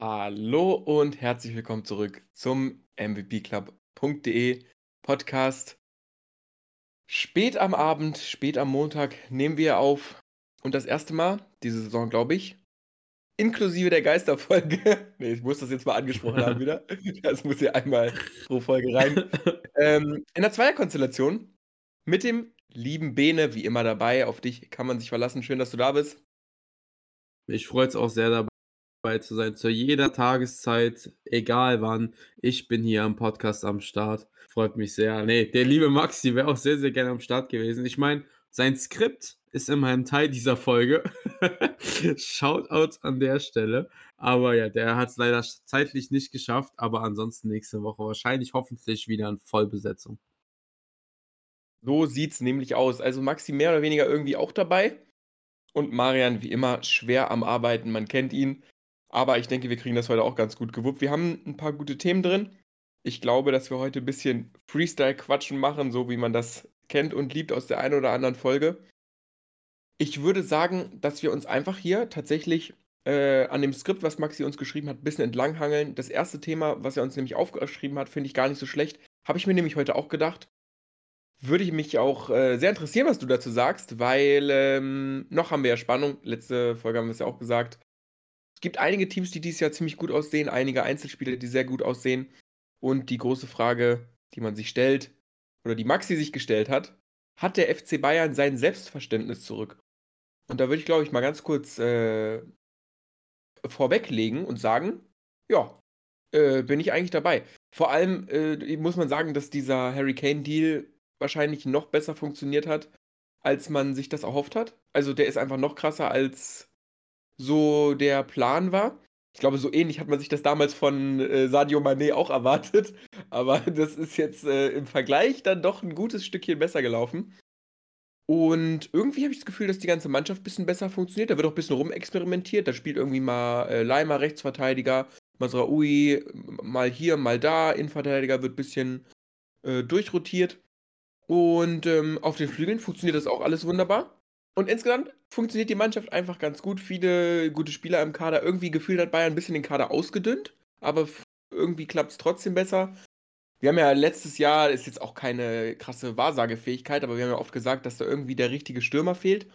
Hallo und herzlich willkommen zurück zum MVPclub.de Podcast. Spät am Abend, spät am Montag nehmen wir auf und das erste Mal diese Saison, glaube ich, inklusive der Geisterfolge. nee, ich muss das jetzt mal angesprochen haben wieder. Das muss ja einmal pro Folge rein. ähm, in der Zweierkonstellation mit dem lieben Bene, wie immer dabei. Auf dich kann man sich verlassen. Schön, dass du da bist. Mich freut es auch sehr dabei dabei zu sein, zu jeder Tageszeit, egal wann. Ich bin hier am Podcast am Start. Freut mich sehr. Nee, der liebe Maxi wäre auch sehr, sehr gerne am Start gewesen. Ich meine, sein Skript ist immerhin Teil dieser Folge. Shoutout an der Stelle. Aber ja, der hat es leider zeitlich nicht geschafft. Aber ansonsten nächste Woche wahrscheinlich hoffentlich wieder in Vollbesetzung. So sieht es nämlich aus. Also Maxi mehr oder weniger irgendwie auch dabei. Und Marian wie immer schwer am Arbeiten. Man kennt ihn. Aber ich denke, wir kriegen das heute auch ganz gut gewuppt. Wir haben ein paar gute Themen drin. Ich glaube, dass wir heute ein bisschen Freestyle-Quatschen machen, so wie man das kennt und liebt aus der einen oder anderen Folge. Ich würde sagen, dass wir uns einfach hier tatsächlich äh, an dem Skript, was Maxi uns geschrieben hat, ein bisschen entlanghangeln. Das erste Thema, was er uns nämlich aufgeschrieben hat, finde ich gar nicht so schlecht. Habe ich mir nämlich heute auch gedacht. Würde ich mich auch äh, sehr interessieren, was du dazu sagst, weil ähm, noch haben wir ja Spannung. Letzte Folge haben wir es ja auch gesagt. Es gibt einige Teams, die dieses Jahr ziemlich gut aussehen, einige Einzelspieler, die sehr gut aussehen. Und die große Frage, die man sich stellt, oder die Maxi sich gestellt hat, hat der FC Bayern sein Selbstverständnis zurück? Und da würde ich, glaube ich, mal ganz kurz äh, vorweglegen und sagen, ja, äh, bin ich eigentlich dabei. Vor allem äh, muss man sagen, dass dieser Harry Kane-Deal wahrscheinlich noch besser funktioniert hat, als man sich das erhofft hat. Also der ist einfach noch krasser als so der Plan war. Ich glaube, so ähnlich hat man sich das damals von äh, Sadio Mané auch erwartet. Aber das ist jetzt äh, im Vergleich dann doch ein gutes Stückchen besser gelaufen. Und irgendwie habe ich das Gefühl, dass die ganze Mannschaft ein bisschen besser funktioniert. Da wird auch ein bisschen rumexperimentiert. Da spielt irgendwie mal äh, Leimer Rechtsverteidiger, Masraoui mal hier, mal da. Innenverteidiger wird ein bisschen äh, durchrotiert. Und ähm, auf den Flügeln funktioniert das auch alles wunderbar. Und insgesamt funktioniert die Mannschaft einfach ganz gut. Viele gute Spieler im Kader. Irgendwie gefühlt hat Bayern ein bisschen den Kader ausgedünnt, aber irgendwie klappt es trotzdem besser. Wir haben ja letztes Jahr, ist jetzt auch keine krasse Wahrsagefähigkeit, aber wir haben ja oft gesagt, dass da irgendwie der richtige Stürmer fehlt.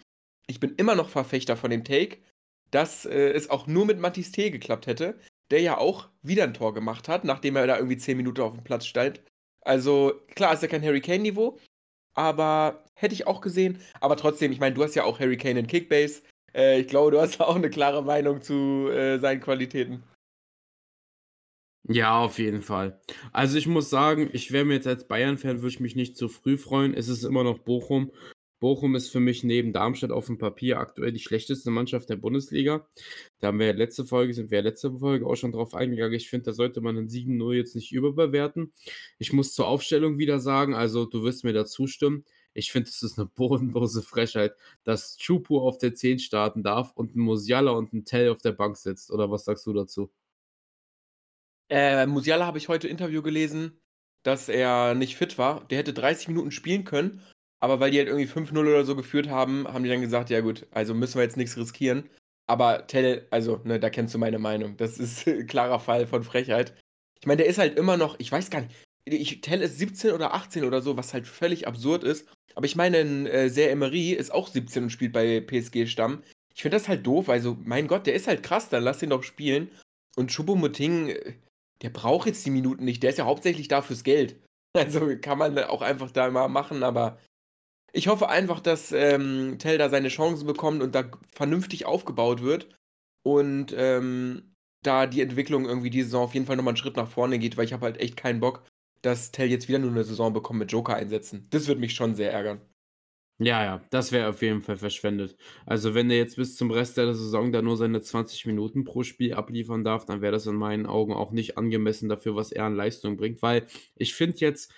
Ich bin immer noch Verfechter von dem Take, dass äh, es auch nur mit Matis T geklappt hätte, der ja auch wieder ein Tor gemacht hat, nachdem er da irgendwie 10 Minuten auf dem Platz stand. Also klar ist ja kein Harry Kane-Niveau, aber hätte ich auch gesehen. Aber trotzdem, ich meine, du hast ja auch Harry Kane in Kickbase. Äh, ich glaube, du hast auch eine klare Meinung zu äh, seinen Qualitäten. Ja, auf jeden Fall. Also ich muss sagen, ich wäre mir jetzt als Bayern-Fan, würde ich mich nicht zu früh freuen. Es ist immer noch Bochum. Bochum ist für mich neben Darmstadt auf dem Papier aktuell die schlechteste Mannschaft der Bundesliga. Da haben wir ja letzte Folge, sind wir ja letzte Folge auch schon drauf eingegangen. Ich finde, da sollte man einen 7-0 jetzt nicht überbewerten. Ich muss zur Aufstellung wieder sagen, also du wirst mir da zustimmen. Ich finde, es ist eine bodenlose Frechheit, dass Chupu auf der 10 starten darf und ein Musiala und ein Tell auf der Bank sitzt. Oder was sagst du dazu? Äh, Musiala habe ich heute Interview gelesen, dass er nicht fit war. Der hätte 30 Minuten spielen können aber weil die halt irgendwie 5-0 oder so geführt haben, haben die dann gesagt, ja gut, also müssen wir jetzt nichts riskieren. Aber Tell, also, ne, da kennst du meine Meinung. Das ist ein klarer Fall von Frechheit. Ich meine, der ist halt immer noch, ich weiß gar nicht, ich, Tell ist 17 oder 18 oder so, was halt völlig absurd ist. Aber ich meine, ein äh, Ser Emery ist auch 17 und spielt bei PSG-Stamm. Ich finde das halt doof, also, mein Gott, der ist halt krass, dann lass ihn doch spielen. Und Choupo-Moting, äh, der braucht jetzt die Minuten nicht, der ist ja hauptsächlich da fürs Geld. Also kann man auch einfach da mal machen, aber ich hoffe einfach, dass ähm, Tell da seine Chancen bekommt und da vernünftig aufgebaut wird. Und ähm, da die Entwicklung irgendwie diese Saison auf jeden Fall nochmal einen Schritt nach vorne geht, weil ich habe halt echt keinen Bock, dass Tell jetzt wieder nur eine Saison bekommt mit Joker-Einsätzen. Das würde mich schon sehr ärgern. Ja, ja, das wäre auf jeden Fall verschwendet. Also wenn er jetzt bis zum Rest der Saison da nur seine 20 Minuten pro Spiel abliefern darf, dann wäre das in meinen Augen auch nicht angemessen dafür, was er an Leistung bringt. Weil ich finde jetzt,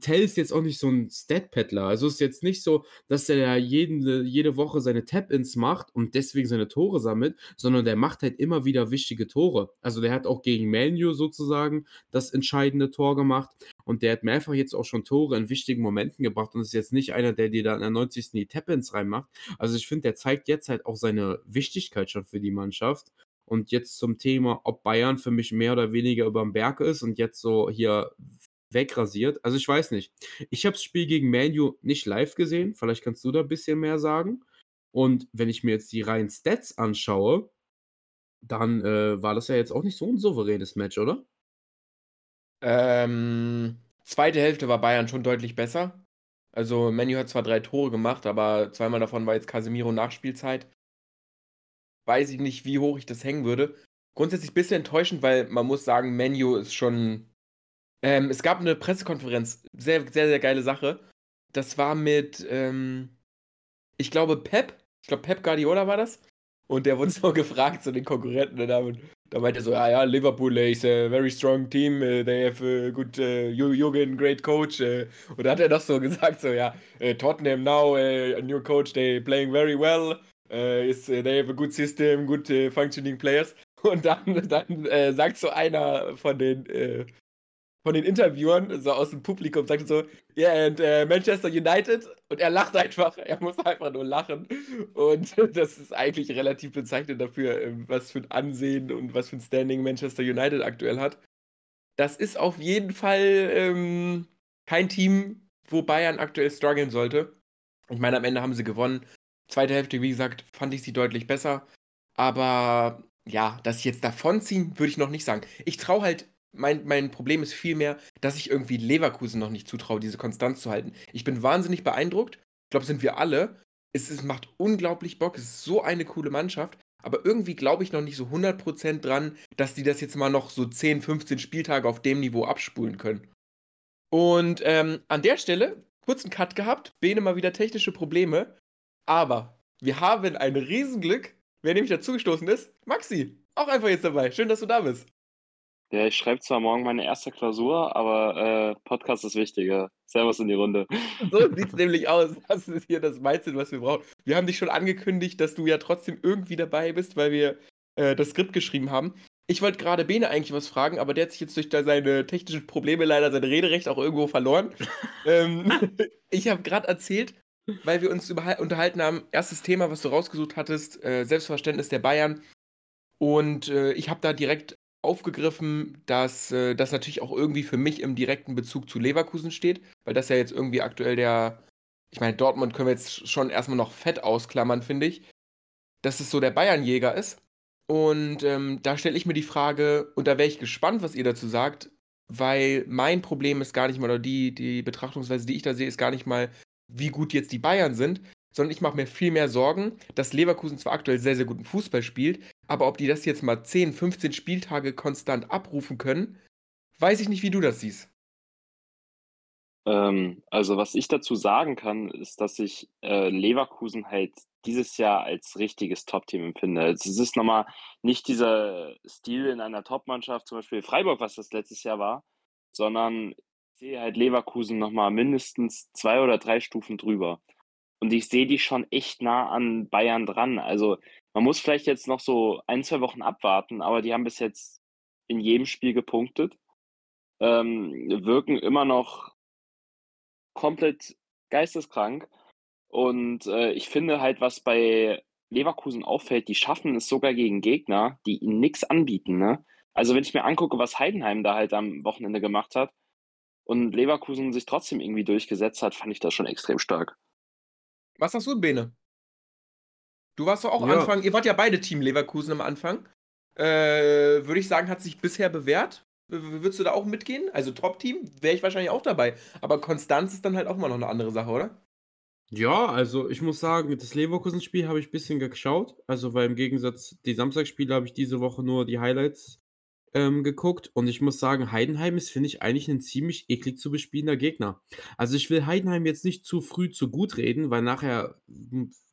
Tell ist jetzt auch nicht so ein Stat-Paddler. Also ist jetzt nicht so, dass er ja jeden, jede Woche seine Tap-Ins macht und deswegen seine Tore sammelt, sondern der macht halt immer wieder wichtige Tore. Also der hat auch gegen Manu sozusagen das entscheidende Tor gemacht und der hat mehrfach jetzt auch schon Tore in wichtigen Momenten gebracht und ist jetzt nicht einer, der dir da in der 90. die Tap-Ins reinmacht. Also ich finde, der zeigt jetzt halt auch seine Wichtigkeit schon für die Mannschaft. Und jetzt zum Thema, ob Bayern für mich mehr oder weniger über dem Berg ist und jetzt so hier wegrasiert. Also ich weiß nicht. Ich habe das Spiel gegen Manu nicht live gesehen. Vielleicht kannst du da ein bisschen mehr sagen. Und wenn ich mir jetzt die reinen Stats anschaue, dann äh, war das ja jetzt auch nicht so ein souveränes Match, oder? Ähm, zweite Hälfte war Bayern schon deutlich besser. Also Menu hat zwar drei Tore gemacht, aber zweimal davon war jetzt Casemiro Nachspielzeit. Weiß ich nicht, wie hoch ich das hängen würde. Grundsätzlich ein bisschen enttäuschend, weil man muss sagen, Menu ist schon. Ähm, es gab eine Pressekonferenz, sehr, sehr, sehr geile Sache. Das war mit, ähm, ich glaube, Pep. Ich glaube, Pep Guardiola war das. Und der wurde so gefragt zu den Konkurrenten. Und da, da meinte er so: Ja, ja, Liverpool is a very strong team. Uh, they have a good uh, Jürgen, great coach. Uh, und da hat er noch so gesagt: So, ja, Tottenham now, a new coach, they playing very well. Is, they have a good system, good functioning players. Und dann, dann äh, sagt so einer von den, äh, von den Interviewern, so aus dem Publikum, sagt so, yeah, and uh, Manchester United. Und er lacht einfach, er muss einfach nur lachen. Und das ist eigentlich relativ bezeichnend dafür, ähm, was für ein Ansehen und was für ein Standing Manchester United aktuell hat. Das ist auf jeden Fall ähm, kein Team, wo Bayern aktuell strugglen sollte. Ich meine, am Ende haben sie gewonnen. Zweite Hälfte, wie gesagt, fand ich sie deutlich besser. Aber ja, dass sie jetzt davonziehen, würde ich noch nicht sagen. Ich traue halt, mein, mein Problem ist vielmehr, dass ich irgendwie Leverkusen noch nicht zutraue, diese Konstanz zu halten. Ich bin wahnsinnig beeindruckt. Ich glaube, sind wir alle. Es, es macht unglaublich Bock. Es ist so eine coole Mannschaft. Aber irgendwie glaube ich noch nicht so 100% dran, dass die das jetzt mal noch so 10, 15 Spieltage auf dem Niveau abspulen können. Und ähm, an der Stelle, kurzen Cut gehabt, Bene mal wieder technische Probleme. Aber wir haben ein Riesenglück, wer nämlich dazugestoßen ist. Maxi, auch einfach jetzt dabei. Schön, dass du da bist. Ja, ich schreibe zwar morgen meine erste Klausur, aber äh, Podcast ist wichtiger. Servus in die Runde. So sieht es nämlich aus. Das ist hier das Mindset, was wir brauchen. Wir haben dich schon angekündigt, dass du ja trotzdem irgendwie dabei bist, weil wir äh, das Skript geschrieben haben. Ich wollte gerade Bene eigentlich was fragen, aber der hat sich jetzt durch seine technischen Probleme leider sein Rederecht auch irgendwo verloren. ähm, ich habe gerade erzählt, weil wir uns unterhalten haben, erstes Thema, was du rausgesucht hattest, äh, Selbstverständnis der Bayern. Und äh, ich habe da direkt aufgegriffen, dass äh, das natürlich auch irgendwie für mich im direkten Bezug zu Leverkusen steht, weil das ja jetzt irgendwie aktuell der, ich meine, Dortmund können wir jetzt schon erstmal noch fett ausklammern, finde ich, dass es so der Bayernjäger ist. Und ähm, da stelle ich mir die Frage, und da wäre ich gespannt, was ihr dazu sagt, weil mein Problem ist gar nicht mal, oder die, die Betrachtungsweise, die ich da sehe, ist gar nicht mal, wie gut jetzt die Bayern sind, sondern ich mache mir viel mehr Sorgen, dass Leverkusen zwar aktuell sehr, sehr guten Fußball spielt, aber ob die das jetzt mal 10, 15 Spieltage konstant abrufen können, weiß ich nicht, wie du das siehst. Ähm, also, was ich dazu sagen kann, ist, dass ich äh, Leverkusen halt dieses Jahr als richtiges Top-Team empfinde. Es ist nochmal nicht dieser Stil in einer Top-Mannschaft, zum Beispiel Freiburg, was das letztes Jahr war, sondern ich sehe halt Leverkusen nochmal mindestens zwei oder drei Stufen drüber. Und ich sehe die schon echt nah an Bayern dran. Also man muss vielleicht jetzt noch so ein, zwei Wochen abwarten, aber die haben bis jetzt in jedem Spiel gepunktet, ähm, wirken immer noch komplett geisteskrank. Und äh, ich finde halt, was bei Leverkusen auffällt, die schaffen es sogar gegen Gegner, die ihnen nichts anbieten. Ne? Also wenn ich mir angucke, was Heidenheim da halt am Wochenende gemacht hat und Leverkusen sich trotzdem irgendwie durchgesetzt hat, fand ich das schon extrem stark. Was sagst du, Bene? Du warst doch auch ja. Anfang, ihr wart ja beide Team Leverkusen am Anfang. Äh, Würde ich sagen, hat sich bisher bewährt. Würdest du da auch mitgehen? Also Top-Team wäre ich wahrscheinlich auch dabei. Aber Konstanz ist dann halt auch mal noch eine andere Sache, oder? Ja, also ich muss sagen, das Leverkusen-Spiel habe ich ein bisschen geschaut. Also, weil im Gegensatz, die Samstagsspiele habe ich diese Woche nur die Highlights ähm, geguckt und ich muss sagen, Heidenheim ist, finde ich, eigentlich ein ziemlich eklig zu bespielender Gegner. Also ich will Heidenheim jetzt nicht zu früh zu gut reden, weil nachher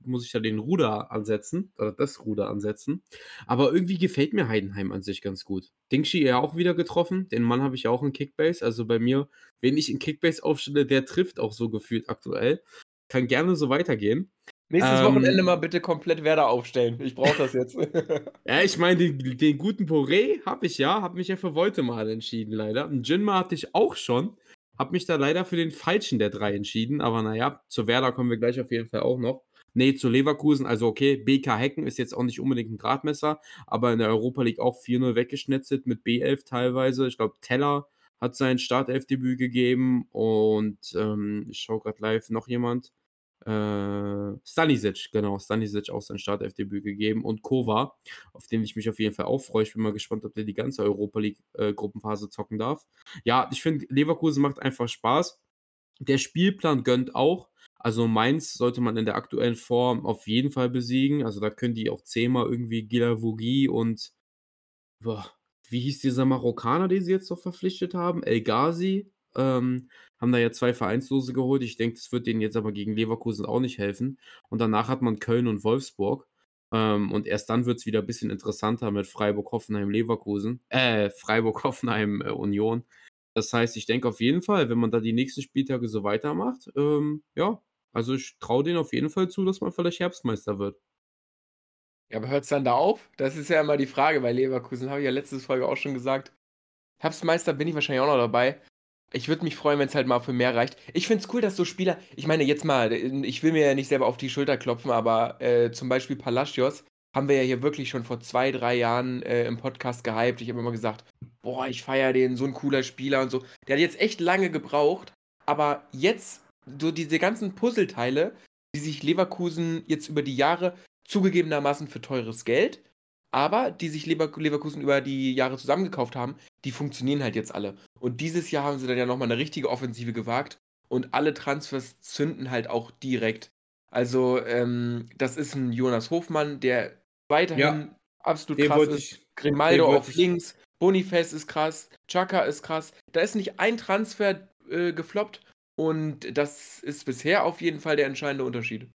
muss ich ja den Ruder ansetzen, oder das Ruder ansetzen. Aber irgendwie gefällt mir Heidenheim an sich ganz gut. Dingshi ja auch wieder getroffen, den Mann habe ich auch in Kickbase, also bei mir, wenn ich in Kickbase aufstelle, der trifft auch so gefühlt aktuell. Kann gerne so weitergehen. Nächstes ähm, Wochenende mal bitte komplett Werder aufstellen. Ich brauche das jetzt. ja, ich meine, den, den, guten Poré habe ich ja, habe mich ja für mal entschieden, leider. Und Jinma hatte ich auch schon. Habe mich da leider für den falschen der drei entschieden. Aber naja, zu Werder kommen wir gleich auf jeden Fall auch noch. Nee, zu Leverkusen, also okay, BK Hecken ist jetzt auch nicht unbedingt ein Gradmesser, aber in der Europa League auch 4-0 weggeschnetzelt mit B11 teilweise. Ich glaube, Teller hat sein Startelfdebüt gegeben und ähm, ich schaue gerade live noch jemand. Äh, Stanisic, genau, Stanisic auch sein Startelfdebüt gegeben und Kova, auf den ich mich auf jeden Fall auch freue. Ich bin mal gespannt, ob der die ganze Europa League äh, Gruppenphase zocken darf. Ja, ich finde, Leverkusen macht einfach Spaß. Der Spielplan gönnt auch. Also Mainz sollte man in der aktuellen Form auf jeden Fall besiegen. Also da können die auch zehnmal irgendwie Gilavogi und boah, wie hieß dieser Marokkaner, den sie jetzt noch verpflichtet haben? El Ghazi. Ähm, haben da ja zwei Vereinslose geholt. Ich denke, das wird denen jetzt aber gegen Leverkusen auch nicht helfen. Und danach hat man Köln und Wolfsburg. Ähm, und erst dann wird es wieder ein bisschen interessanter mit Freiburg, Hoffenheim, Leverkusen. Äh, Freiburg, Hoffenheim, äh, Union. Das heißt, ich denke auf jeden Fall, wenn man da die nächsten Spieltage so weitermacht, ähm, ja, also ich traue denen auf jeden Fall zu, dass man vielleicht Herbstmeister wird. Ja, aber hört es dann da auf? Das ist ja immer die Frage bei Leverkusen. Habe ich ja letzte Folge auch schon gesagt. Herbstmeister bin ich wahrscheinlich auch noch dabei. Ich würde mich freuen, wenn es halt mal für mehr reicht. Ich finde es cool, dass so Spieler, ich meine jetzt mal, ich will mir ja nicht selber auf die Schulter klopfen, aber äh, zum Beispiel Palacios haben wir ja hier wirklich schon vor zwei, drei Jahren äh, im Podcast gehypt. Ich habe immer gesagt, boah, ich feiere den, so ein cooler Spieler und so. Der hat jetzt echt lange gebraucht, aber jetzt so diese ganzen Puzzleteile, die sich Leverkusen jetzt über die Jahre zugegebenermaßen für teures Geld, aber die sich Lever Leverkusen über die Jahre zusammengekauft haben, die funktionieren halt jetzt alle. Und dieses Jahr haben sie dann ja nochmal eine richtige Offensive gewagt und alle Transfers zünden halt auch direkt. Also, ähm, das ist ein Jonas Hofmann, der weiterhin ja, absolut krass ist. Grimaldo auf links, Boniface ist krass, Chaka ist krass. Da ist nicht ein Transfer äh, gefloppt und das ist bisher auf jeden Fall der entscheidende Unterschied.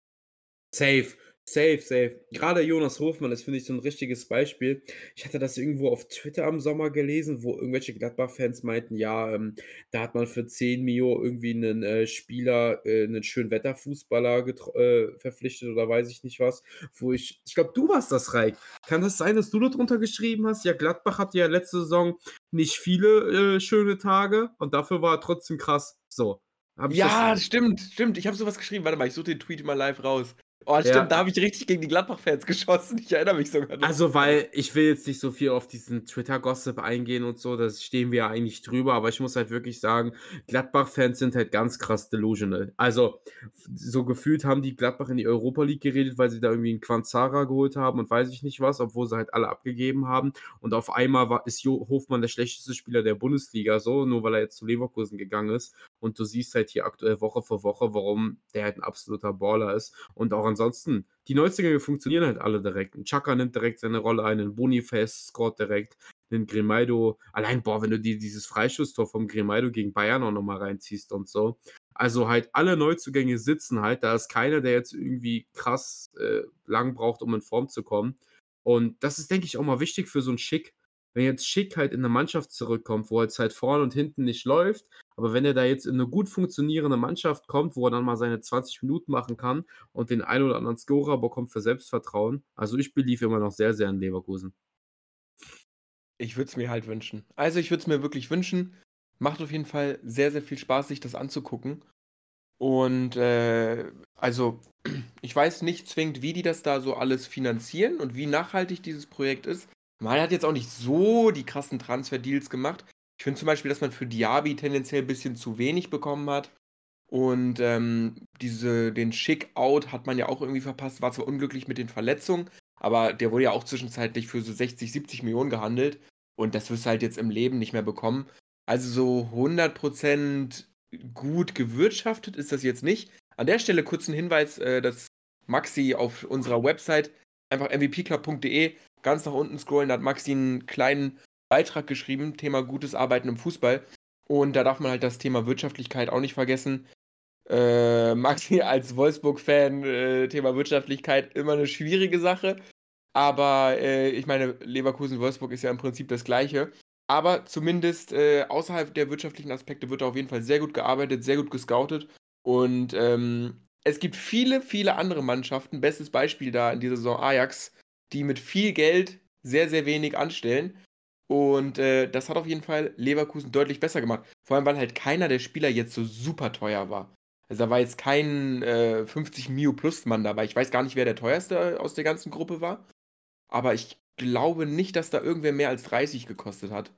Safe. Safe, safe. Gerade Jonas Hofmann ist, finde ich, so ein richtiges Beispiel. Ich hatte das irgendwo auf Twitter im Sommer gelesen, wo irgendwelche Gladbach-Fans meinten, ja, ähm, da hat man für 10 Mio irgendwie einen äh, Spieler, äh, einen schönen Wetterfußballer äh, verpflichtet oder weiß ich nicht was. Wo ich, ich glaube, du warst das, Reik. Kann das sein, dass du da drunter geschrieben hast? Ja, Gladbach hatte ja letzte Saison nicht viele äh, schöne Tage und dafür war er trotzdem krass. So. ja, stimmt, stimmt. Ich habe sowas geschrieben. Warte mal, ich suche den Tweet mal live raus. Oh, stimmt, ja. da habe ich richtig gegen die Gladbach-Fans geschossen. Ich erinnere mich sogar noch. Also, weil ich will jetzt nicht so viel auf diesen Twitter-Gossip eingehen und so, das stehen wir ja eigentlich drüber, aber ich muss halt wirklich sagen, Gladbach-Fans sind halt ganz krass delusional. Also, so gefühlt haben die Gladbach in die Europa League geredet, weil sie da irgendwie einen Quanzara geholt haben und weiß ich nicht was, obwohl sie halt alle abgegeben haben. Und auf einmal war, ist jo Hofmann der schlechteste Spieler der Bundesliga, so, nur weil er jetzt zu Leverkusen gegangen ist. Und du siehst halt hier aktuell Woche für Woche, warum der halt ein absoluter Baller ist. Und auch an ansonsten, die Neuzugänge funktionieren halt alle direkt. Ein Chaka nimmt direkt seine Rolle ein, ein Boniface scoret direkt, ein Grimaldo. Allein, boah, wenn du dir dieses Freischusstor vom Grimaldo gegen Bayern auch nochmal reinziehst und so. Also halt alle Neuzugänge sitzen halt. Da ist keiner, der jetzt irgendwie krass äh, lang braucht, um in Form zu kommen. Und das ist, denke ich, auch mal wichtig für so ein Schick. Wenn jetzt Schick halt in eine Mannschaft zurückkommt, wo jetzt halt vorne und hinten nicht läuft, aber wenn er da jetzt in eine gut funktionierende Mannschaft kommt, wo er dann mal seine 20 Minuten machen kann und den einen oder anderen Scorer bekommt für Selbstvertrauen, also ich beliebe immer noch sehr, sehr in Leverkusen. Ich würde es mir halt wünschen. Also ich würde es mir wirklich wünschen. Macht auf jeden Fall sehr, sehr viel Spaß, sich das anzugucken. Und äh, also ich weiß nicht zwingend, wie die das da so alles finanzieren und wie nachhaltig dieses Projekt ist. Man hat jetzt auch nicht so die krassen Transfer-Deals gemacht. Ich finde zum Beispiel, dass man für Diaby tendenziell ein bisschen zu wenig bekommen hat. Und ähm, diese, den Schick-Out hat man ja auch irgendwie verpasst. War zwar unglücklich mit den Verletzungen, aber der wurde ja auch zwischenzeitlich für so 60, 70 Millionen gehandelt. Und das wirst du halt jetzt im Leben nicht mehr bekommen. Also so 100% gut gewirtschaftet ist das jetzt nicht. An der Stelle kurz ein Hinweis, äh, dass Maxi auf unserer Website einfach mvpclub.de ganz nach unten scrollen, da hat Maxi einen kleinen Beitrag geschrieben, Thema gutes Arbeiten im Fußball. Und da darf man halt das Thema Wirtschaftlichkeit auch nicht vergessen. Äh, Maxi als Wolfsburg-Fan, äh, Thema Wirtschaftlichkeit, immer eine schwierige Sache. Aber äh, ich meine, Leverkusen-Wolfsburg ist ja im Prinzip das Gleiche. Aber zumindest äh, außerhalb der wirtschaftlichen Aspekte wird da auf jeden Fall sehr gut gearbeitet, sehr gut gescoutet. Und ähm, es gibt viele, viele andere Mannschaften, bestes Beispiel da in dieser Saison Ajax, die mit viel Geld sehr, sehr wenig anstellen. Und äh, das hat auf jeden Fall Leverkusen deutlich besser gemacht. Vor allem, weil halt keiner der Spieler jetzt so super teuer war. Also da war jetzt kein äh, 50 Mio plus Mann dabei. Ich weiß gar nicht, wer der teuerste aus der ganzen Gruppe war. Aber ich glaube nicht, dass da irgendwer mehr als 30 gekostet hat.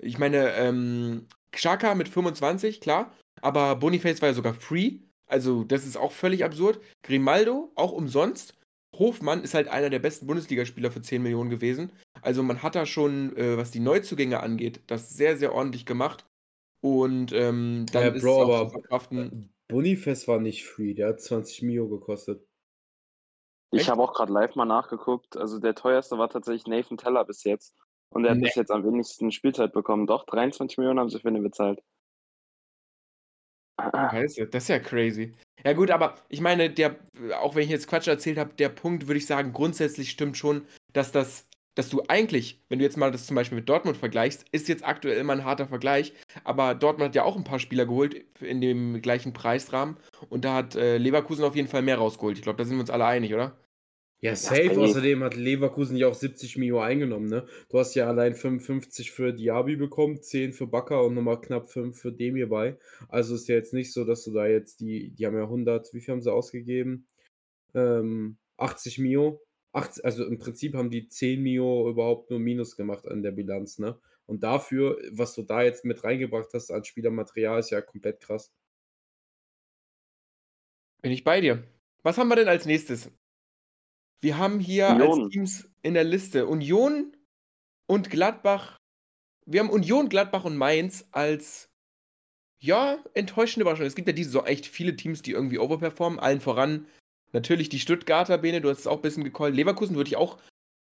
Ich meine, ähm, Xhaka mit 25, klar. Aber Boniface war ja sogar free. Also, das ist auch völlig absurd. Grimaldo, auch umsonst. Hofmann ist halt einer der besten Bundesligaspieler für 10 Millionen gewesen. Also, man hat da schon, äh, was die Neuzugänge angeht, das sehr, sehr ordentlich gemacht. Und ähm, dann Ja, ist es Bro, auch zu aber verkraften. Boniface war nicht free, der hat 20 Mio gekostet. Ich habe auch gerade live mal nachgeguckt. Also der teuerste war tatsächlich Nathan Teller bis jetzt. Und er hat Nee. bis jetzt am wenigsten Spielzeit bekommen. Doch, 23 Millionen haben sie für ihn bezahlt. Scheiße, das ist ja crazy. Ja gut, aber ich meine, der, auch wenn ich jetzt Quatsch erzählt habe, der Punkt würde ich sagen, grundsätzlich stimmt schon, dass das, dass du eigentlich, wenn du jetzt mal das zum Beispiel mit Dortmund vergleichst, ist jetzt aktuell immer ein harter Vergleich, aber Dortmund hat ja auch ein paar Spieler geholt in dem gleichen Preisrahmen und da hat äh, Leverkusen auf jeden Fall mehr rausgeholt. Ich glaube, da sind wir uns alle einig, oder? Ja, safe. safe. Außerdem hat Leverkusen ja auch 70 Mio eingenommen, ne? Du hast ja allein 55 für Diaby bekommen, 10 für Bakker und nochmal knapp 5 für Demir bei. Also ist ja jetzt nicht so, dass du da jetzt die, die haben ja 100, wie viel haben sie ausgegeben? Ähm, 80 Mio. 80, also im Prinzip haben die 10 Mio überhaupt nur Minus gemacht an der Bilanz, ne? Und dafür, was du da jetzt mit reingebracht hast an Spielermaterial, ist ja komplett krass. Bin ich bei dir. Was haben wir denn als nächstes? Wir haben hier Union. als Teams in der Liste Union und Gladbach. Wir haben Union, Gladbach und Mainz als ja, enttäuschende Überraschung. Es gibt ja diese so echt viele Teams, die irgendwie overperformen. Allen voran natürlich die Stuttgarter, Bene, du hast es auch ein bisschen gecallt. Leverkusen würde ich auch,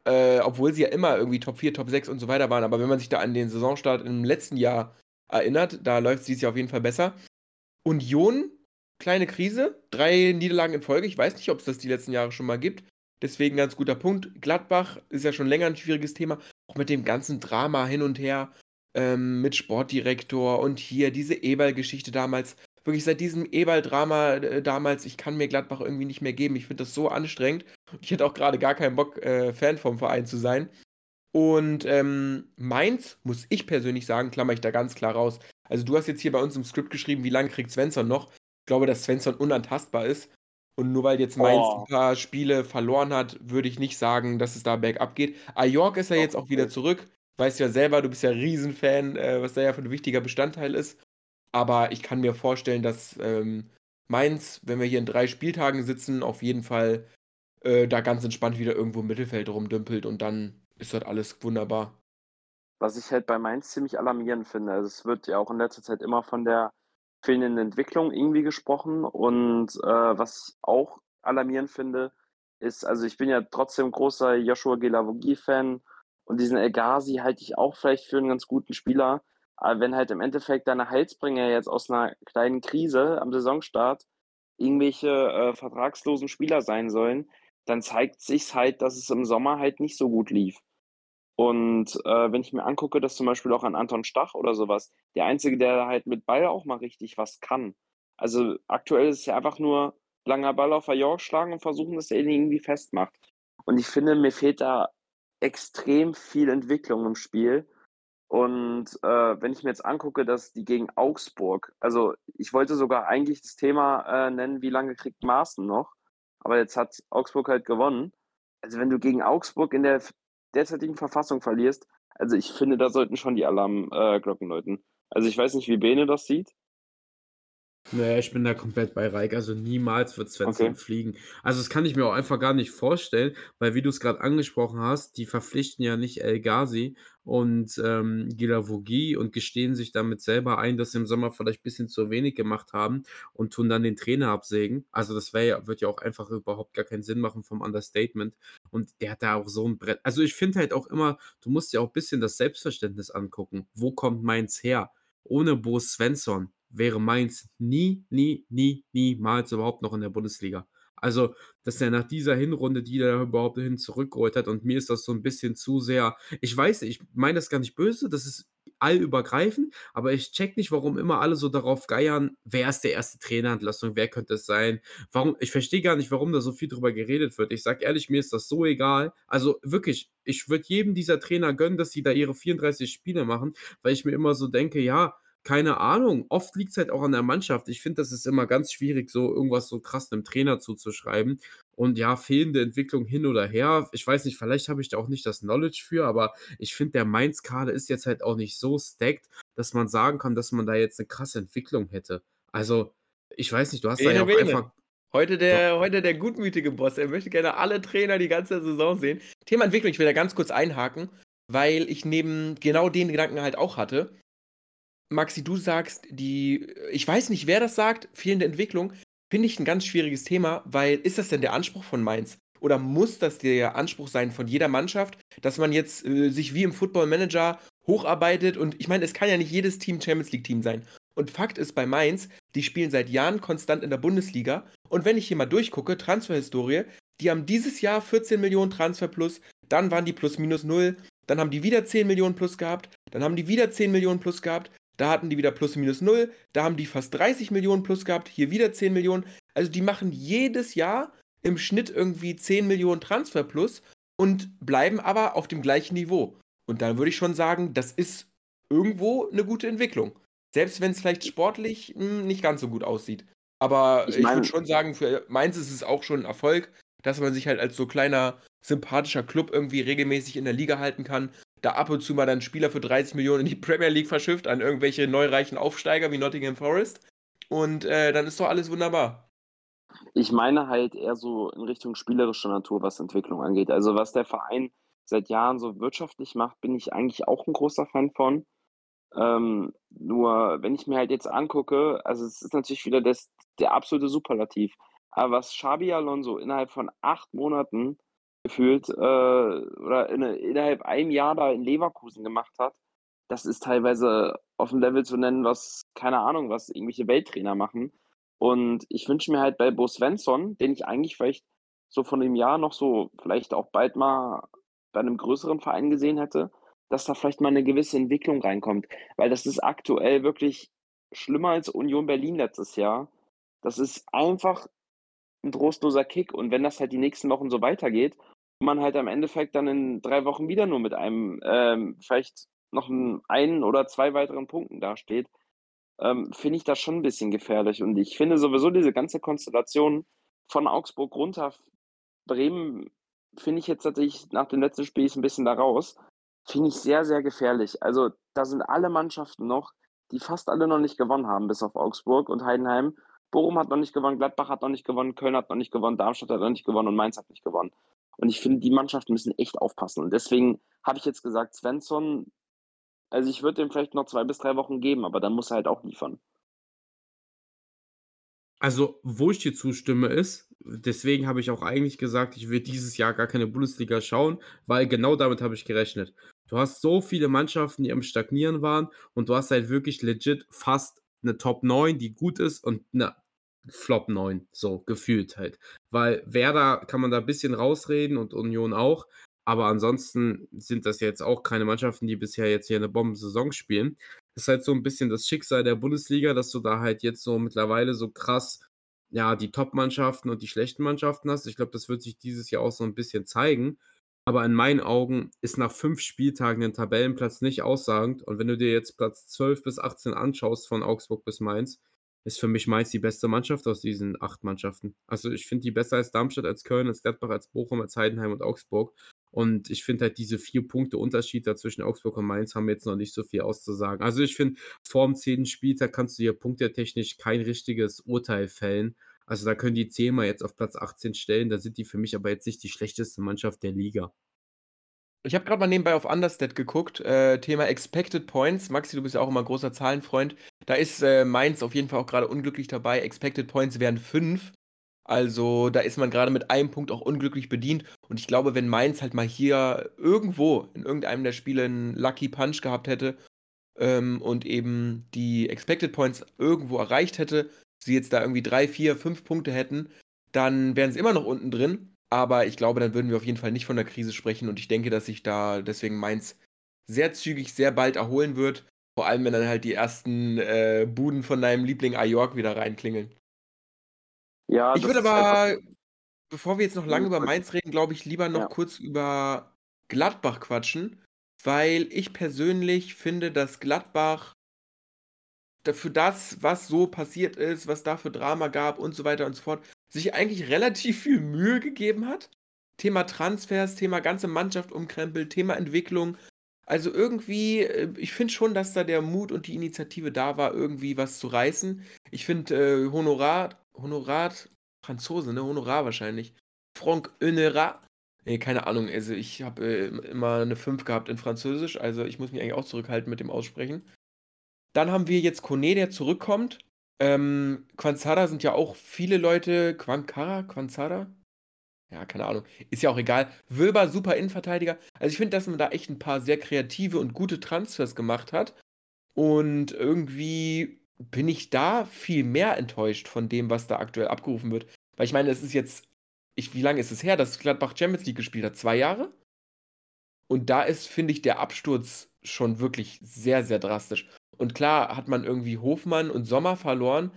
äh, obwohl sie ja immer irgendwie Top 4, Top 6 und so weiter waren, aber wenn man sich da an den Saisonstart im letzten Jahr erinnert, da läuft es dieses Jahr auf jeden Fall besser. Union, kleine Krise, drei Niederlagen in Folge. Ich weiß nicht, ob es das die letzten Jahre schon mal gibt. Deswegen ganz guter Punkt. Gladbach ist ja schon länger ein schwieriges Thema. Auch mit dem ganzen Drama hin und her ähm, mit Sportdirektor und hier diese Eberl-Geschichte damals. Wirklich seit diesem Eberl-Drama äh, damals, ich kann mir Gladbach irgendwie nicht mehr geben. Ich finde das so anstrengend. Ich hätte auch gerade gar keinen Bock, äh, Fan vom Verein zu sein. Und ähm, Mainz, muss ich persönlich sagen, klammer ich da ganz klar raus. Also du hast jetzt hier bei uns im Skript geschrieben, wie lange kriegt Svensson noch? Ich glaube, dass Svensson unantastbar ist. Und nur weil jetzt Mainz Oh. ein paar Spiele verloren hat, würde ich nicht sagen, dass es da bergab geht. Ajork ist ja jetzt auch wieder zurück. Weißt ja selber, du bist ja Riesenfan, äh, was da ja für ein wichtiger Bestandteil ist. Aber ich kann mir vorstellen, dass ähm, Mainz, wenn wir hier in drei Spieltagen sitzen, auf jeden Fall äh, da ganz entspannt wieder irgendwo im Mittelfeld rumdümpelt und dann ist das alles wunderbar. Was ich halt bei Mainz ziemlich alarmierend finde. Also es wird ja auch in letzter Zeit immer von der fehlenden Entwicklung irgendwie gesprochen. Und äh, was ich auch alarmierend finde, ist, also ich bin ja trotzdem großer Joshua Gelavogi-Fan und diesen El Ghazi halte ich auch vielleicht für einen ganz guten Spieler. Aber wenn halt im Endeffekt deine Heilsbringer jetzt aus einer kleinen Krise am Saisonstart irgendwelche äh, vertragslosen Spieler sein sollen, dann zeigt sich's halt, dass es im Sommer halt nicht so gut lief. Und äh, wenn ich mir angucke, dass zum Beispiel auch an Anton Stach oder sowas, der Einzige, der halt mit Ball auch mal richtig was kann. Also aktuell ist es ja einfach nur langer Ball auf York schlagen und versuchen, dass er ihn irgendwie festmacht. Und ich finde, mir fehlt da extrem viel Entwicklung im Spiel. Und äh, wenn ich mir jetzt angucke, dass die gegen Augsburg, also ich wollte sogar eigentlich das Thema äh, nennen, wie lange kriegt Maaßen noch, aber jetzt hat Augsburg halt gewonnen. Also wenn du gegen Augsburg in der derzeitigen Verfassung verlierst, also ich finde, da sollten schon die Alarmglocken läuten. Also ich weiß nicht, wie Bene das sieht. Naja, ich bin da komplett bei Reik. Also niemals wird Svensson Okay. fliegen. Also das kann ich mir auch einfach gar nicht vorstellen, weil wie du es gerade angesprochen hast, die verpflichten ja nicht El Ghazi und ähm, Gilavogi und gestehen sich damit selber ein, dass sie im Sommer vielleicht ein bisschen zu wenig gemacht haben und tun dann den Trainer absägen. Also das wäre ja, wird ja auch einfach überhaupt gar keinen Sinn machen vom Understatement. Und der hat da auch so ein Brett. Also ich finde halt auch immer, du musst ja auch ein bisschen das Selbstverständnis angucken. Wo kommt Mainz her? Ohne Bo Svensson wäre Mainz nie, nie, nie, niemals überhaupt noch in der Bundesliga. Also, dass er nach dieser Hinrunde, die er überhaupt hin zurückgeholt hat, und mir ist das so ein bisschen zu sehr. Ich weiß, ich meine das gar nicht böse, das ist allübergreifend, aber ich check nicht, warum immer alle so darauf geiern, wer ist der erste Trainerentlassung, wer könnte es sein? Warum, ich verstehe gar nicht, warum da so viel drüber geredet wird. Ich sag ehrlich, mir ist das so egal. Also wirklich, ich würde jedem dieser Trainer gönnen, dass sie da ihre 34 Spiele machen, weil ich mir immer so denke, ja, keine Ahnung. Oft liegt es halt auch an der Mannschaft. Ich finde, das ist immer ganz schwierig, so irgendwas so krass einem Trainer zuzuschreiben. Und ja, fehlende Entwicklung hin oder her. Ich weiß nicht, vielleicht habe ich da auch nicht das Knowledge für, aber ich finde, der Mainz-Kader ist jetzt halt auch nicht so stacked, dass man sagen kann, dass man da jetzt eine krasse Entwicklung hätte. Also, ich weiß nicht, du hast da ja auch Bene. einfach. Heute der, heute der gutmütige Boss. Er möchte gerne alle Trainer die ganze Saison sehen. Thema Entwicklung, ich will da ganz kurz einhaken, weil ich neben genau den Gedanken halt auch hatte. Maxi, du sagst, die, ich weiß nicht, wer das sagt, fehlende Entwicklung, finde ich ein ganz schwieriges Thema, weil ist das denn der Anspruch von Mainz? Oder muss das der Anspruch sein von jeder Mannschaft, dass man jetzt äh, sich wie im Football Manager hocharbeitet? Und ich meine, es kann ja nicht jedes Team Champions League Team sein. Und Fakt ist bei Mainz, die spielen seit Jahren konstant in der Bundesliga. Und wenn ich hier mal durchgucke, Transferhistorie, die haben dieses Jahr 14 Millionen Transfer plus, dann waren die plus minus null, dann haben die wieder 10 Millionen plus gehabt, dann haben die wieder 10 Millionen plus gehabt, da hatten die wieder plus minus null, da haben die fast 30 Millionen plus gehabt, hier wieder 10 Millionen. Also die machen jedes Jahr im Schnitt irgendwie 10 Millionen Transfer plus und bleiben aber auf dem gleichen Niveau. Und dann würde ich schon sagen, das ist irgendwo eine gute Entwicklung. Selbst wenn es vielleicht sportlich mh, hm, nicht ganz so gut aussieht. Aber ich, ich würde schon sagen, für Mainz ist es auch schon ein Erfolg, dass man sich halt als so kleiner, sympathischer Club irgendwie regelmäßig in der Liga halten kann. Da ab und zu mal dann Spieler für 30 Millionen in die Premier League verschifft an irgendwelche neureichen Aufsteiger wie Nottingham Forest. Und äh, dann ist doch alles wunderbar. Ich meine halt eher so in Richtung spielerischer Natur, was Entwicklung angeht. Also was der Verein seit Jahren so wirtschaftlich macht, bin ich eigentlich auch ein großer Fan von. Ähm, nur wenn ich mir halt jetzt angucke, also es ist natürlich wieder das, der absolute Superlativ. Aber was Xabi Alonso innerhalb von acht Monaten gefühlt äh, oder in, innerhalb einem Jahr da in Leverkusen gemacht hat, das ist teilweise auf dem Level zu nennen, was, keine Ahnung, was irgendwelche Welttrainer machen. Und ich wünsche mir halt bei Bo Svensson, den ich eigentlich vielleicht so von dem Jahr noch so vielleicht auch bald mal bei einem größeren Verein gesehen hätte, dass da vielleicht mal eine gewisse Entwicklung reinkommt. Weil das ist aktuell wirklich schlimmer als Union Berlin letztes Jahr. Das ist einfach ein trostloser Kick. Und wenn das halt die nächsten Wochen so weitergeht man halt am Endeffekt dann in drei Wochen wieder nur mit einem, ähm, vielleicht noch einen, oder zwei weiteren Punkten dasteht, ähm, finde ich das schon ein bisschen gefährlich. Und ich finde sowieso diese ganze Konstellation von Augsburg runter, Bremen, finde ich jetzt tatsächlich nach dem letzten Spiel ein bisschen da raus. Finde ich sehr, sehr gefährlich. Also da sind alle Mannschaften noch, die fast alle noch nicht gewonnen haben, bis auf Augsburg und Heidenheim. Bochum hat noch nicht gewonnen, Gladbach hat noch nicht gewonnen, Köln hat noch nicht gewonnen, Darmstadt hat noch nicht gewonnen und Mainz hat nicht gewonnen. Und ich finde, die Mannschaften müssen echt aufpassen. Und deswegen habe ich jetzt gesagt, Svensson, also ich würde dem vielleicht noch zwei bis drei Wochen geben, aber dann muss er halt auch liefern. Also, wo ich dir zustimme, ist, deswegen habe ich auch eigentlich gesagt, ich will dieses Jahr gar keine Bundesliga schauen, weil genau damit habe ich gerechnet. Du hast so viele Mannschaften, die am Stagnieren waren und du hast halt wirklich legit fast eine Top 9, die gut ist und eine Flop 9, so gefühlt halt. Weil Werder kann man da ein bisschen rausreden und Union auch, aber ansonsten sind das jetzt auch keine Mannschaften, die bisher jetzt hier eine Bombensaison spielen. Das ist halt so ein bisschen das Schicksal der Bundesliga, dass du da halt jetzt so mittlerweile so krass ja, die Top-Mannschaften und die schlechten Mannschaften hast. Ich glaube, das wird sich dieses Jahr auch so ein bisschen zeigen. Aber in meinen Augen ist nach fünf Spieltagen ein Tabellenplatz nicht aussagend. Und wenn du dir jetzt Platz 12 bis 18 anschaust, von Augsburg bis Mainz, ist für mich Mainz die beste Mannschaft aus diesen acht Mannschaften. Also ich finde die besser als Darmstadt, als Köln, als Gladbach, als Bochum, als Heidenheim und Augsburg. Und ich finde halt diese vier Punkte Unterschied da zwischen Augsburg und Mainz haben jetzt noch nicht so viel auszusagen. Also ich finde, vor dem zehnten Spieltag kannst du hier punktetechnisch kein richtiges Urteil fällen. Also da können die zehnmal jetzt auf Platz 18 stellen. Da sind die für mich aber jetzt nicht die schlechteste Mannschaft der Liga. Ich habe gerade mal nebenbei auf Understat geguckt. Äh, Thema Expected Points. Maxi, du bist ja auch immer großer Zahlenfreund. Da ist äh, Mainz auf jeden Fall auch gerade unglücklich dabei. Expected Points wären fünf. Also da ist man gerade mit einem Punkt auch unglücklich bedient. Und ich glaube, wenn Mainz halt mal hier irgendwo in irgendeinem der Spiele einen Lucky Punch gehabt hätte ähm, und eben die Expected Points irgendwo erreicht hätte, sie jetzt da irgendwie drei, vier, fünf Punkte hätten, dann wären sie immer noch unten drin. Aber ich glaube, dann würden wir auf jeden Fall nicht von der Krise sprechen. Und ich denke, dass sich da deswegen Mainz sehr zügig, sehr bald erholen wird. Vor allem, wenn dann halt die ersten äh, Buden von deinem Liebling Ajork wieder reinklingeln. Ja, ich würde aber, bevor wir jetzt noch lange über Mainz reden, glaube ich, lieber noch ja. kurz über Gladbach quatschen, weil ich persönlich finde, dass Gladbach für das, was so passiert ist, was da für Drama gab und so weiter und so fort, sich eigentlich relativ viel Mühe gegeben hat. Thema Transfers, Thema ganze Mannschaft umkrempelt, Thema Entwicklung. Also irgendwie, äh, ich finde schon, dass da der Mut und die Initiative da war, irgendwie was zu reißen. Ich finde äh, Honorat, Honorat, Franzose, ne? Honorar wahrscheinlich. Franck Honorat. Nee, keine Ahnung, also ich habe äh, immer eine 5 gehabt in Französisch, also ich muss mich eigentlich auch zurückhalten mit dem Aussprechen. Dann haben wir jetzt Kone, der zurückkommt. Ähm, Quanzada sind ja auch viele Leute. Quankara? Quanzada? Ja, keine Ahnung. Ist ja auch egal. Wilber, super Innenverteidiger. Also ich finde, dass man da echt ein paar sehr kreative und gute Transfers gemacht hat. Und irgendwie bin ich da viel mehr enttäuscht von dem, was da aktuell abgerufen wird. Weil ich meine, es ist jetzt, ich, wie lange ist es her, dass Gladbach Champions League gespielt hat? Zwei Jahre? Und da ist, finde ich, der Absturz schon wirklich sehr, sehr drastisch. Und klar hat man irgendwie Hofmann und Sommer verloren,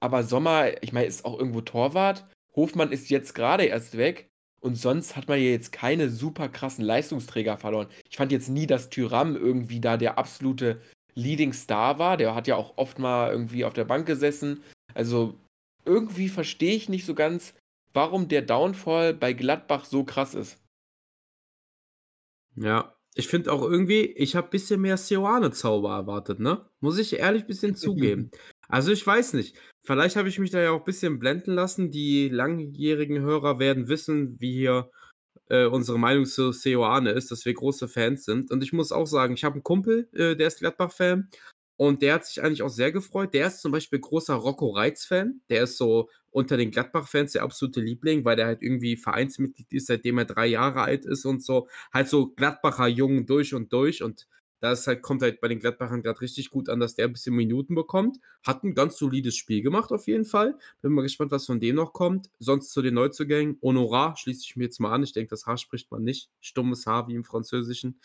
aber Sommer, ich meine, ist auch irgendwo Torwart. Hofmann ist jetzt gerade erst weg und sonst hat man ja jetzt keine super krassen Leistungsträger verloren. Ich fand jetzt nie, dass Tyram irgendwie da der absolute Leading Star war. Der hat ja auch oft mal irgendwie auf der Bank gesessen. Also irgendwie verstehe ich nicht so ganz, warum der Downfall bei Gladbach so krass ist. Ja, ich finde auch irgendwie, ich habe ein bisschen mehr Seoane-Zauber erwartet, ne? Muss ich ehrlich ein bisschen zugeben. Also ich weiß nicht. Vielleicht habe ich mich da ja auch ein bisschen blenden lassen. Die langjährigen Hörer werden wissen, wie hier äh, unsere Meinung zu Seoane ist, dass wir große Fans sind. Und ich muss auch sagen, ich habe einen Kumpel, äh, der ist Gladbach-Fan. Und der hat sich eigentlich auch sehr gefreut. Der ist zum Beispiel großer Rocco Reitz-Fan. Der ist so unter den Gladbach-Fans der absolute Liebling, weil der halt irgendwie Vereinsmitglied ist, seitdem er drei Jahre alt ist und so. Halt so Gladbacher Jungen durch und durch. Und das halt, kommt halt bei den Gladbachern gerade richtig gut an, dass der ein bisschen Minuten bekommt. Hat ein ganz solides Spiel gemacht, auf jeden Fall. Bin mal gespannt, was von dem noch kommt. Sonst zu den Neuzugängen. Honorar schließe ich mir jetzt mal an. Ich denke, das H spricht man nicht. Stummes H wie im Französischen.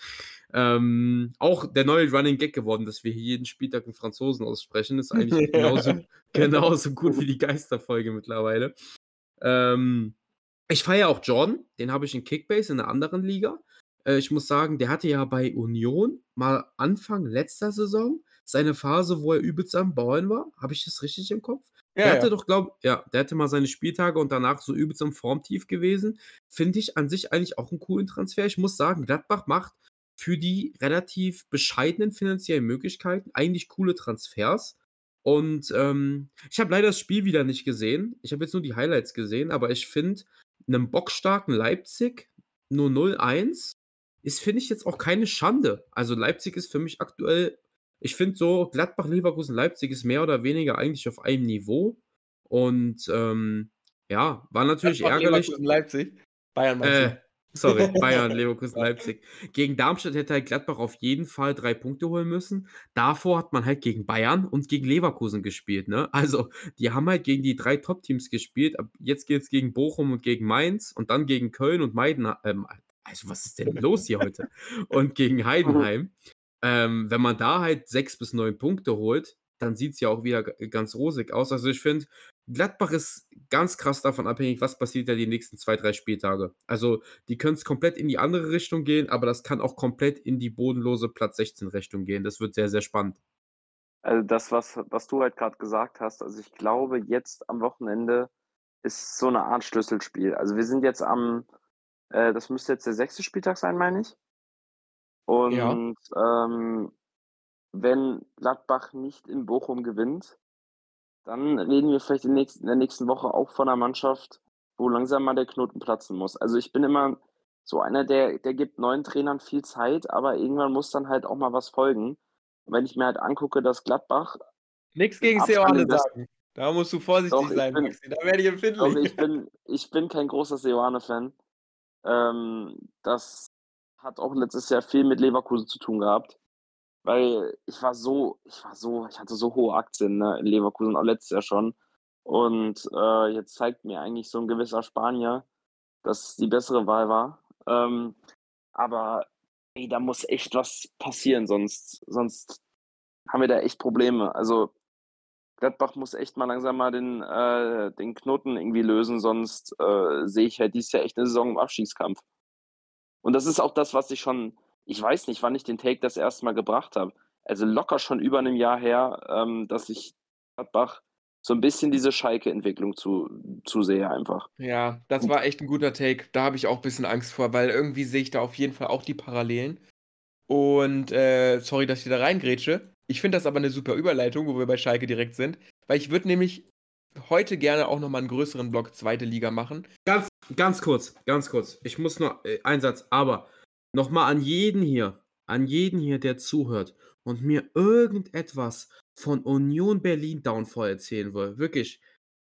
Ähm, auch der neue Running Gag geworden, dass wir hier jeden Spieltag einen Franzosen aussprechen, ist eigentlich genauso, genauso gut wie die Geisterfolge mittlerweile. Ähm, ich feiere auch Jordan, den habe ich in Kickbase in einer anderen Liga. Äh, ich muss sagen, der hatte ja bei Union mal Anfang letzter Saison seine Phase, wo er übelst am Bauen war. Habe ich das richtig im Kopf? Ja, der hatte ja. doch, glaube ja, der hatte mal seine Spieltage und danach so übelst im Formtief gewesen. Finde ich an sich eigentlich auch einen coolen Transfer. Ich muss sagen, Gladbach macht für die relativ bescheidenen finanziellen Möglichkeiten eigentlich coole Transfers. Und ähm, ich habe leider das Spiel wieder nicht gesehen. Ich habe jetzt nur die Highlights gesehen, aber ich finde, einem bockstarken Leipzig nur 0-1 ist, finde ich, jetzt auch keine Schande. Also Leipzig ist für mich aktuell, ich finde so, Gladbach, Leverkusen, Leipzig ist mehr oder weniger eigentlich auf einem Niveau. Und ähm, ja, war natürlich Gladbach, ärgerlich. Leverkusen, Leipzig. Bayern äh, Sorry, Bayern, Leverkusen, Leipzig. Gegen Darmstadt hätte halt Gladbach auf jeden Fall drei Punkte holen müssen. Davor hat man halt gegen Bayern und gegen Leverkusen gespielt. Ne? Also, die haben halt gegen die drei Top-Teams gespielt. Jetzt geht es gegen Bochum und gegen Mainz und dann gegen Köln und Meiden, ähm, also was ist denn los hier heute? Und gegen Heidenheim. Ähm, wenn man da halt sechs bis neun Punkte holt, dann sieht es ja auch wieder ganz rosig aus. Also ich finde, Gladbach ist ganz krass davon abhängig, was passiert da die nächsten zwei, drei Spieltage. Also die können es komplett in die andere Richtung gehen, aber das kann auch komplett in die bodenlose Platz 16 Richtung gehen. Das wird sehr, sehr spannend. Also das, was, was du halt gerade gesagt hast, also ich glaube, jetzt am Wochenende ist so eine Art Schlüsselspiel. Also wir sind jetzt am äh, das müsste jetzt der sechste Spieltag sein, meine ich. Und ja. ähm, wenn Gladbach nicht in Bochum gewinnt, dann reden wir vielleicht in, nächsten, in der nächsten Woche auch von einer Mannschaft, wo langsam mal der Knoten platzen muss. Also ich bin immer so einer, der, der gibt neuen Trainern viel Zeit, aber irgendwann muss dann halt auch mal was folgen. Und wenn ich mir halt angucke, dass Gladbach. Nichts gegen Seoane sagen. Da musst du vorsichtig doch, sein, bin, Maxi. Da werde ich empfindlich. Doch, ich, bin, ich bin kein großer Seoane-Fan. Ähm, das hat auch letztes Jahr viel mit Leverkusen zu tun gehabt. Weil ich war so, ich war so, ich hatte so hohe Aktien ne, in Leverkusen, auch letztes Jahr schon. Und äh, jetzt zeigt mir eigentlich so ein gewisser Spanier, dass die bessere Wahl war. Ähm, aber ey, da muss echt was passieren, sonst, sonst haben wir da echt Probleme. Also Gladbach muss echt mal langsam mal den, äh, den Knoten irgendwie lösen, sonst äh, sehe ich halt dieses Jahr echt eine Saison im Abstiegskampf. Und das ist auch das, was ich schon, ich weiß nicht, wann ich den Take das erste Mal gebracht habe. also locker schon über einem Jahr her, ähm, dass ich Gladbach so ein bisschen diese Schalke-Entwicklung zu, zusehe einfach. Ja, das war echt ein guter Take. Da habe ich auch ein bisschen Angst vor, weil irgendwie sehe ich da auf jeden Fall auch die Parallelen. Und äh, sorry, dass ich da reingrätsche. Ich finde das aber eine super Überleitung, wo wir bei Schalke direkt sind, weil ich würde nämlich heute gerne auch nochmal einen größeren Block zweite Liga machen. Ganz, ganz kurz, ganz kurz. Ich muss noch äh, einen Satz, aber nochmal an jeden hier, an jeden hier, der zuhört und mir irgendetwas von Union Berlin Downfall erzählen will. Wirklich,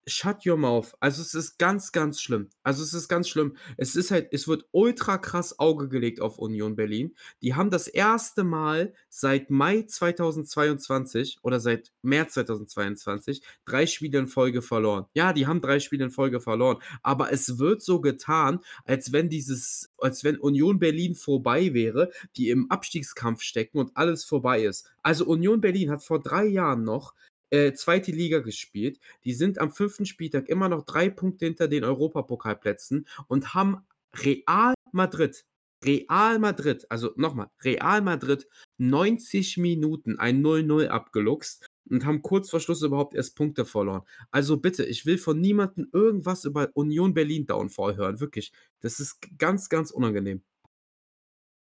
shut your mouth. Also es ist ganz, ganz schlimm. Also es ist ganz schlimm. Es ist halt, es wird ultra krass Auge gelegt auf Union Berlin. Die haben das erste Mal seit Mai 2022 oder seit März 2022 drei Spiele in Folge verloren. Ja, die haben drei Spiele in Folge verloren. Aber es wird so getan, als wenn dieses, als wenn Union Berlin vorbei wäre, die im Abstiegskampf stecken und alles vorbei ist. Also Union Berlin hat vor drei Jahren noch äh, zweite Liga gespielt. Die sind am fünften Spieltag immer noch drei Punkte hinter den Europapokalplätzen und haben Real Madrid, Real Madrid, also nochmal, Real Madrid 90 Minuten ein 0-0 abgeluchst und haben kurz vor Schluss überhaupt erst Punkte verloren. Also bitte, ich will von niemandem irgendwas über Union Berlin Downfall hören. Wirklich. Das ist ganz, ganz unangenehm.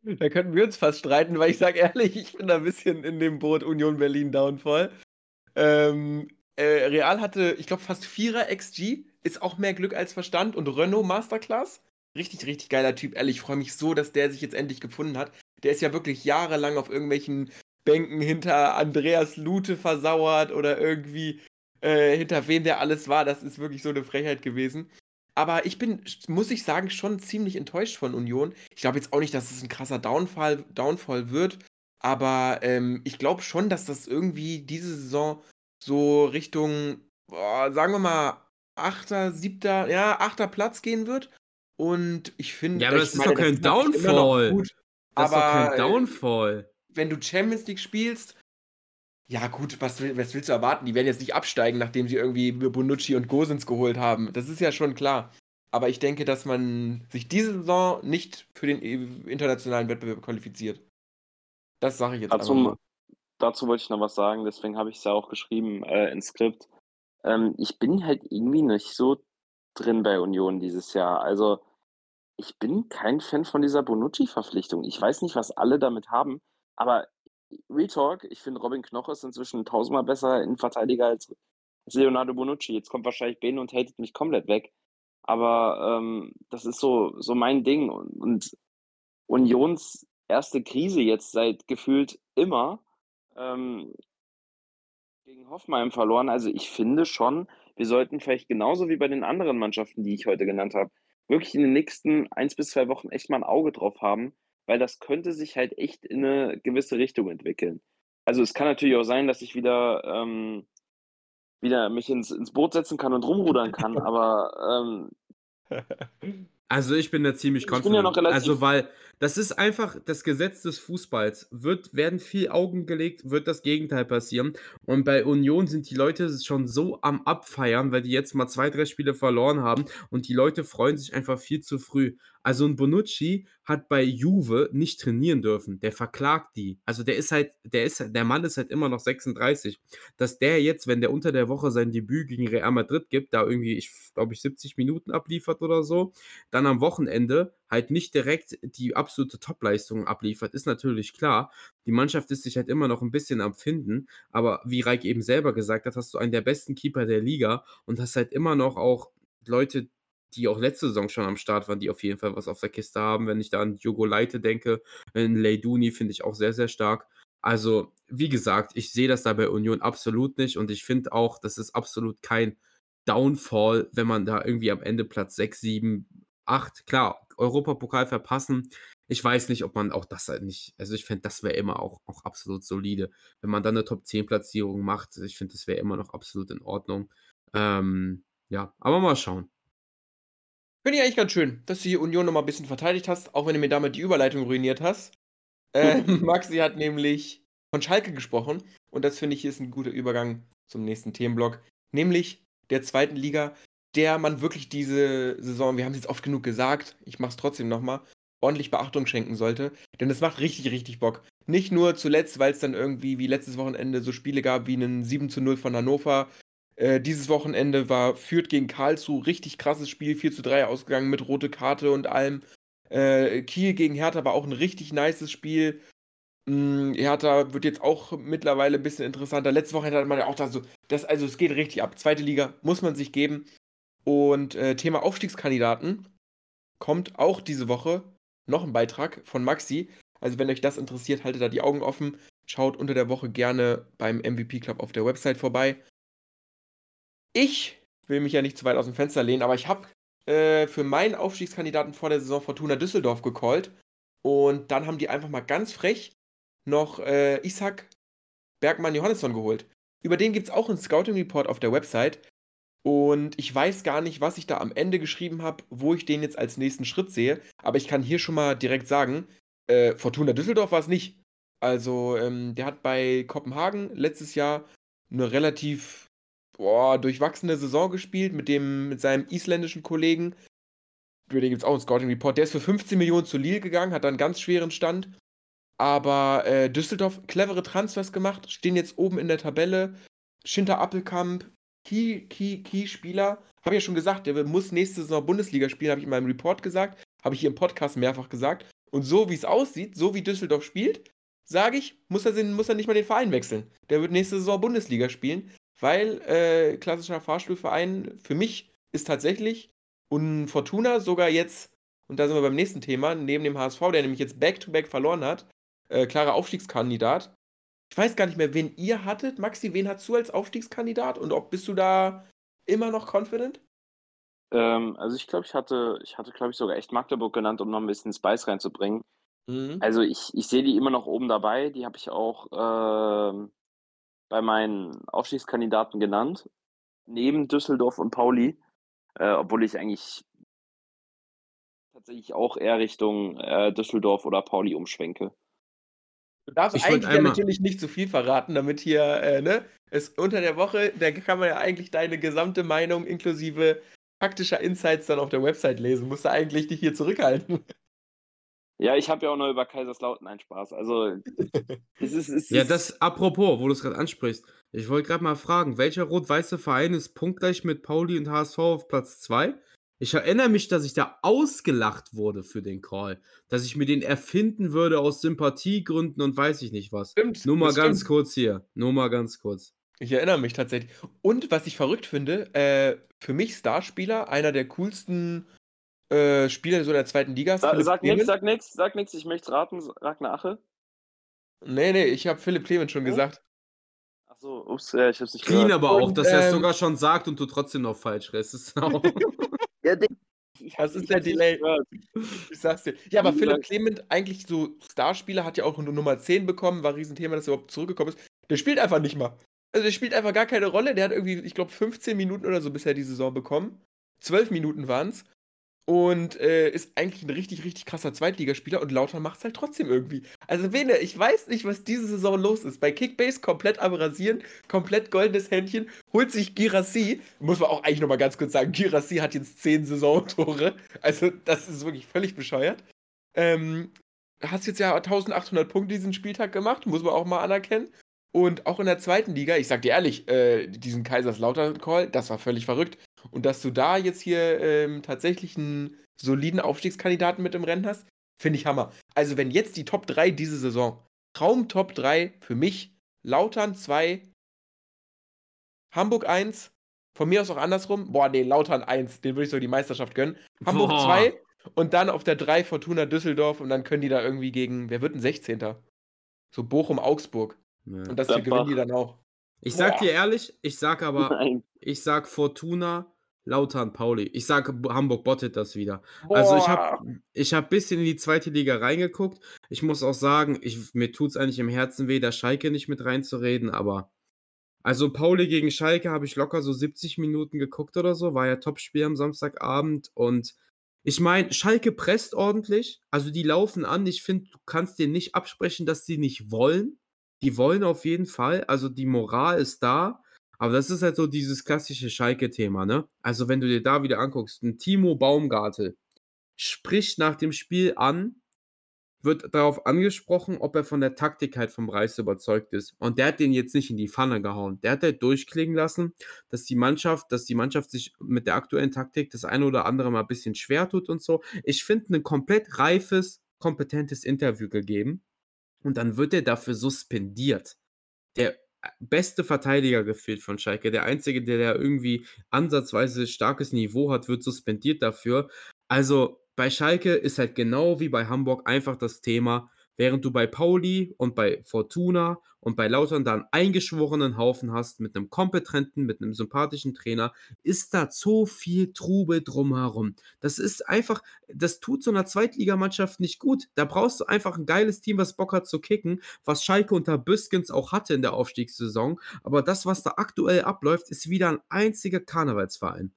Da könnten wir uns fast streiten, weil ich sage ehrlich, ich bin da ein bisschen in dem Boot Union Berlin Downfall. Ähm, äh, Real hatte, ich glaube, fast 4er XG. Ist auch mehr Glück als Verstand. Und Renault Masterclass. Richtig, richtig geiler Typ. Ehrlich, ich freue mich so, dass der sich jetzt endlich gefunden hat. Der ist ja wirklich jahrelang auf irgendwelchen Bänken hinter Andreas Lute versauert oder irgendwie äh, hinter wem der alles war. Das ist wirklich so eine Frechheit gewesen. Aber ich bin, muss ich sagen, schon ziemlich enttäuscht von Union. Ich glaube jetzt auch nicht, dass es ein krasser Downfall, Downfall wird. Aber ähm, ich glaube schon, dass das irgendwie diese Saison so Richtung, boah, sagen wir mal, achter, siebter, ja, achter Platz gehen wird. Und ich finde. Ja, aber das ist meine, doch kein Downfall. Gut, das aber, ist doch kein äh, Downfall. Wenn du Champions League spielst, ja gut, was, was willst du erwarten? Die werden jetzt nicht absteigen, nachdem sie irgendwie Bonucci und Gosens geholt haben. Das ist ja schon klar. Aber ich denke, dass man sich diese Saison nicht für den internationalen Wettbewerb qualifiziert. Das sage ich jetzt dazu, einfach mal. Dazu wollte ich noch was sagen, deswegen habe ich es ja auch geschrieben äh, ins Skript. Ähm, ich bin halt irgendwie nicht so drin bei Union dieses Jahr. Also ich bin kein Fan von dieser Bonucci-Verpflichtung. Ich weiß nicht, was alle damit haben, aber Real Talk, ich finde Robin Knoche ist inzwischen tausendmal besser in Verteidiger als, Leonardo Bonucci. Jetzt kommt wahrscheinlich Ben und hatet mich komplett weg. Aber ähm, das ist so, so mein Ding. Und, und Unions erste Krise jetzt seit gefühlt immer ähm, gegen Hoffenheim verloren. Also ich finde schon, wir sollten vielleicht genauso wie bei den anderen Mannschaften, die ich heute genannt habe, wirklich in den nächsten eins bis zwei Wochen echt mal ein Auge drauf haben, weil das könnte sich halt echt in eine gewisse Richtung entwickeln. Also es kann natürlich auch sein, dass ich wieder, ähm, wieder mich ins, ins Boot setzen kann und rumrudern kann, aber ähm, Also ich bin da ziemlich confident. Ja noch also weil das ist einfach das Gesetz des Fußballs. Wird, werden viel Augen gelegt, wird das Gegenteil passieren. Und bei Union sind die Leute schon so am Abfeiern, weil die jetzt mal zwei, drei Spiele verloren haben und die Leute freuen sich einfach viel zu früh. Also ein Bonucci hat bei Juve nicht trainieren dürfen. Der verklagt die. Also der ist halt, der ist, der Mann ist halt immer noch 36. Dass der jetzt, wenn der unter der Woche sein Debüt gegen Real Madrid gibt, da irgendwie, ich glaube ich, 70 Minuten abliefert oder so, dann am Wochenende halt nicht direkt die absolute Topleistung abliefert, ist natürlich klar. Die Mannschaft ist sich halt immer noch ein bisschen am Finden, aber wie Reik eben selber gesagt hat, hast du einen der besten Keeper der Liga und hast halt immer noch auch Leute, die auch letzte Saison schon am Start waren, die auf jeden Fall was auf der Kiste haben. Wenn ich da an Diogo Leite denke, in Leiduni finde ich auch sehr, sehr stark. Also, wie gesagt, ich sehe das da bei Union absolut nicht und ich finde auch, das ist absolut kein Downfall, wenn man da irgendwie am Ende Platz 6, 7, 8, klar, Europapokal verpassen. Ich weiß nicht, ob man auch das halt nicht, also ich finde, das wäre immer auch, auch absolut solide. Wenn man dann eine Top 10 Platzierung macht, ich finde, das wäre immer noch absolut in Ordnung. Ähm, ja, aber mal schauen. Finde ich eigentlich ganz schön, dass du die Union nochmal ein bisschen verteidigt hast, auch wenn du mir damit die Überleitung ruiniert hast. Äh, Maxi hat nämlich von Schalke gesprochen und das finde ich ist ein guter Übergang zum nächsten Themenblock, nämlich der zweiten Liga, der man wirklich diese Saison, wir haben es jetzt oft genug gesagt, ich mache es trotzdem nochmal, ordentlich Beachtung schenken sollte, denn es macht richtig, richtig Bock. Nicht nur zuletzt, weil es dann irgendwie wie letztes Wochenende so Spiele gab wie einen 7 zu 0 von Hannover. Äh, dieses Wochenende war Fürth gegen Karlsruhe, richtig krasses Spiel, 4 zu 3 ausgegangen mit rote Karte und allem. Äh, Kiel gegen Hertha war auch ein richtig nices Spiel. Mm, Hertha wird jetzt auch mittlerweile ein bisschen interessanter. Letzte Woche hat man ja auch da so, das, also es geht richtig ab. Zweite Liga muss man sich geben. Und äh, Thema Aufstiegskandidaten kommt auch diese Woche noch ein Beitrag von Maxi. Also wenn euch das interessiert, haltet da die Augen offen. Schaut unter der Woche gerne beim MVP Club auf der Website vorbei. Ich will mich ja nicht zu weit aus dem Fenster lehnen, aber ich habe äh, für meinen Aufstiegskandidaten vor der Saison Fortuna Düsseldorf gecallt. Und dann haben die einfach mal ganz frech noch äh, Isaac Bergmann Johannesson geholt. Über den gibt es auch einen Scouting Report auf der Website. Und ich weiß gar nicht, was ich da am Ende geschrieben habe, wo ich den jetzt als nächsten Schritt sehe. Aber ich kann hier schon mal direkt sagen, äh, Fortuna Düsseldorf war es nicht. Also, ähm, der hat bei Kopenhagen letztes Jahr eine relativ boah, durchwachsene Saison gespielt mit, dem, mit seinem isländischen Kollegen. Über den gibt es auch einen Scouting Report. Der ist für 15 Millionen zu Lille gegangen, hat da einen ganz schweren Stand. Aber äh, Düsseldorf, clevere Transfers gemacht, stehen jetzt oben in der Tabelle. Schinter Appelkamp, Key, Key, Key-Spieler. Habe ich ja schon gesagt, der muss nächste Saison Bundesliga spielen, habe ich in meinem Report gesagt. Habe ich hier im Podcast mehrfach gesagt. Und so wie es aussieht, so wie Düsseldorf spielt, sage ich, muss er, muss er nicht mal den Verein wechseln. Der wird nächste Saison Bundesliga spielen, weil äh, klassischer Fahrstuhlverein für mich ist tatsächlich und Fortuna sogar jetzt, und da sind wir beim nächsten Thema, neben dem HSV, der nämlich jetzt Back-to-Back -back verloren hat, äh, klarer Aufstiegskandidat. Ich weiß gar nicht mehr, wen ihr hattet. Maxi, wen hast du als Aufstiegskandidat und ob bist du da immer noch confident? Ähm, also ich glaube, ich hatte, ich hatte, glaube ich, sogar echt Magdeburg genannt, um noch ein bisschen Spice reinzubringen. Mhm. Also ich, ich sehe die immer noch oben dabei. Die habe ich auch äh, bei meinen Aufstiegskandidaten genannt. Neben Düsseldorf und Pauli. Äh, obwohl ich eigentlich tatsächlich auch eher Richtung äh, Düsseldorf oder Pauli umschwenke. Du darfst Ich eigentlich ja natürlich nicht zu viel verraten, damit hier, äh, ne, es unter der Woche, da kann man ja eigentlich deine gesamte Meinung inklusive taktischer Insights dann auf der Website lesen. Musst du eigentlich dich hier zurückhalten. Ja, ich habe ja auch noch über Kaiserslautern einen Spaß. Also es ist, es Ja, das apropos, wo du es gerade ansprichst. Ich wollte gerade mal fragen, welcher rot-weiße Verein ist punktgleich mit Pauli und HSV auf Platz 2? Ich erinnere mich, dass ich da ausgelacht wurde für den Call. Dass ich mir den erfinden würde aus Sympathiegründen und weiß ich nicht was. Stimmt. Nur mal ganz stimmt. kurz hier. Nur mal ganz kurz. Ich erinnere mich tatsächlich. Und was ich verrückt finde, äh, für mich Starspieler, einer der coolsten äh, Spieler so der zweiten Liga. Sa Philipp sag nix, Clement. sag nix, sag nix, ich möchte raten, Ragnar Ache. Nee, nee, ich habe Philipp Clement schon Ja? gesagt. Ach so, ups, ja, ich hab's nicht Clean gehört. aber auch, Und, dass er es ähm, sogar schon sagt und du trotzdem noch falsch restest. Auch. Ja, Das ist der Delay. Ich sag's dir. Ja, aber Philipp Clement, eigentlich so Starspieler, hat ja auch nur Nummer 10 bekommen, war ein Riesenthema, dass er überhaupt zurückgekommen ist. Der spielt einfach nicht mal. Also der spielt einfach gar keine Rolle. Der hat irgendwie, ich glaube, 15 Minuten oder so bisher die Saison bekommen. 12 Minuten waren's. Und äh, ist eigentlich ein richtig, richtig krasser Zweitligaspieler und Lautern macht's halt trotzdem irgendwie. Also, Bene, ich weiß nicht, was diese Saison los ist. Bei Kickbase komplett am Rasieren, komplett goldenes Händchen, holt sich Girassi. Muss man auch eigentlich nochmal ganz kurz sagen, Girassi hat jetzt 10 Saisontore. Also, das ist wirklich völlig bescheuert. Ähm, hast jetzt ja 1800 Punkte diesen Spieltag gemacht, muss man auch mal anerkennen. Und auch in der zweiten Liga, ich sag dir ehrlich, äh, diesen Kaiserslautern-Call, das war völlig verrückt. Und dass du da jetzt hier ähm, tatsächlich einen soliden Aufstiegskandidaten mit im Rennen hast, finde ich Hammer. Also, wenn jetzt die Top 3 diese Saison, Traum Top 3 für mich, Lautern 2, Hamburg 1, von mir aus auch andersrum, boah, nee, Lautern 1, den würde ich so die Meisterschaft gönnen. Hamburg Boah. 2 und dann auf der 3 Fortuna Düsseldorf und dann können die da irgendwie gegen, wer wird ein 16. So Bochum, Augsburg. Ja. Und das hier gewinnen die dann auch. Ich sag Boah. dir ehrlich, ich sag aber, Nein. ich sag Fortuna, Lautern, Pauli. Ich sag, B- Hamburg bottet das wieder. Also ich habe ich hab bisschen in die zweite Liga reingeguckt. Ich muss auch sagen, ich, mir tut's eigentlich im Herzen weh, da Schalke nicht mit reinzureden, aber also Pauli gegen Schalke habe ich locker so 70 Minuten geguckt oder so, war ja Topspiel am Samstagabend und ich meine, Schalke presst ordentlich, also die laufen an. Ich finde, du kannst dir nicht absprechen, dass die nicht wollen. Die wollen auf jeden Fall, also die Moral ist da. Aber das ist halt so dieses klassische Schalke-Thema, ne? Also, wenn du dir da wieder anguckst, ein Timo Baumgartel spricht nach dem Spiel an, wird darauf angesprochen, ob er von der Taktik halt vom Reis überzeugt ist. Und der hat den jetzt nicht in die Pfanne gehauen. Der hat halt durchklingen lassen, dass die Mannschaft, dass die Mannschaft sich mit der aktuellen Taktik das eine oder andere mal ein bisschen schwer tut und so. Ich finde ein komplett reifes, kompetentes Interview gegeben. Und dann wird er dafür suspendiert. Der beste Verteidiger gefühlt von Schalke. Der einzige, der da irgendwie ansatzweise starkes Niveau hat, wird suspendiert dafür. Also bei Schalke ist halt genau wie bei Hamburg einfach das Thema, während du bei Pauli und bei Fortuna und bei Lautern da einen eingeschworenen Haufen hast mit einem kompetenten, mit einem sympathischen Trainer, ist da so viel Trubel drumherum. Das ist einfach, das tut so einer Zweitligamannschaft nicht gut. Da brauchst du einfach ein geiles Team, was Bock hat zu kicken, was Schalke unter Büskens auch hatte in der Aufstiegssaison. Aber das, was da aktuell abläuft, ist wieder ein einziger Karnevalsverein.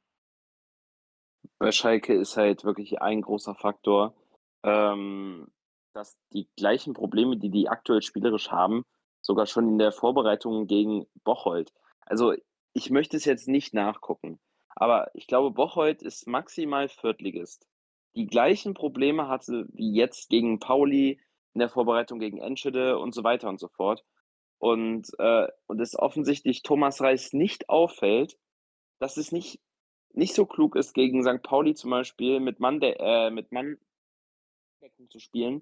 Bei Schalke ist halt wirklich ein großer Faktor, ähm, dass die gleichen Probleme, die die aktuell spielerisch haben, sogar schon in der Vorbereitung gegen Bocholt. Also ich möchte es jetzt nicht nachgucken, aber ich glaube, Bocholt ist maximal Viertligist. Die gleichen Probleme hatte wie jetzt gegen Pauli in der Vorbereitung gegen Enschede und so weiter und so fort. Und, äh, und es offensichtlich Thomas Reis nicht auffällt, dass es nicht nicht so klug ist, gegen St. Pauli zum Beispiel mit Mann, äh, mit Mann zu spielen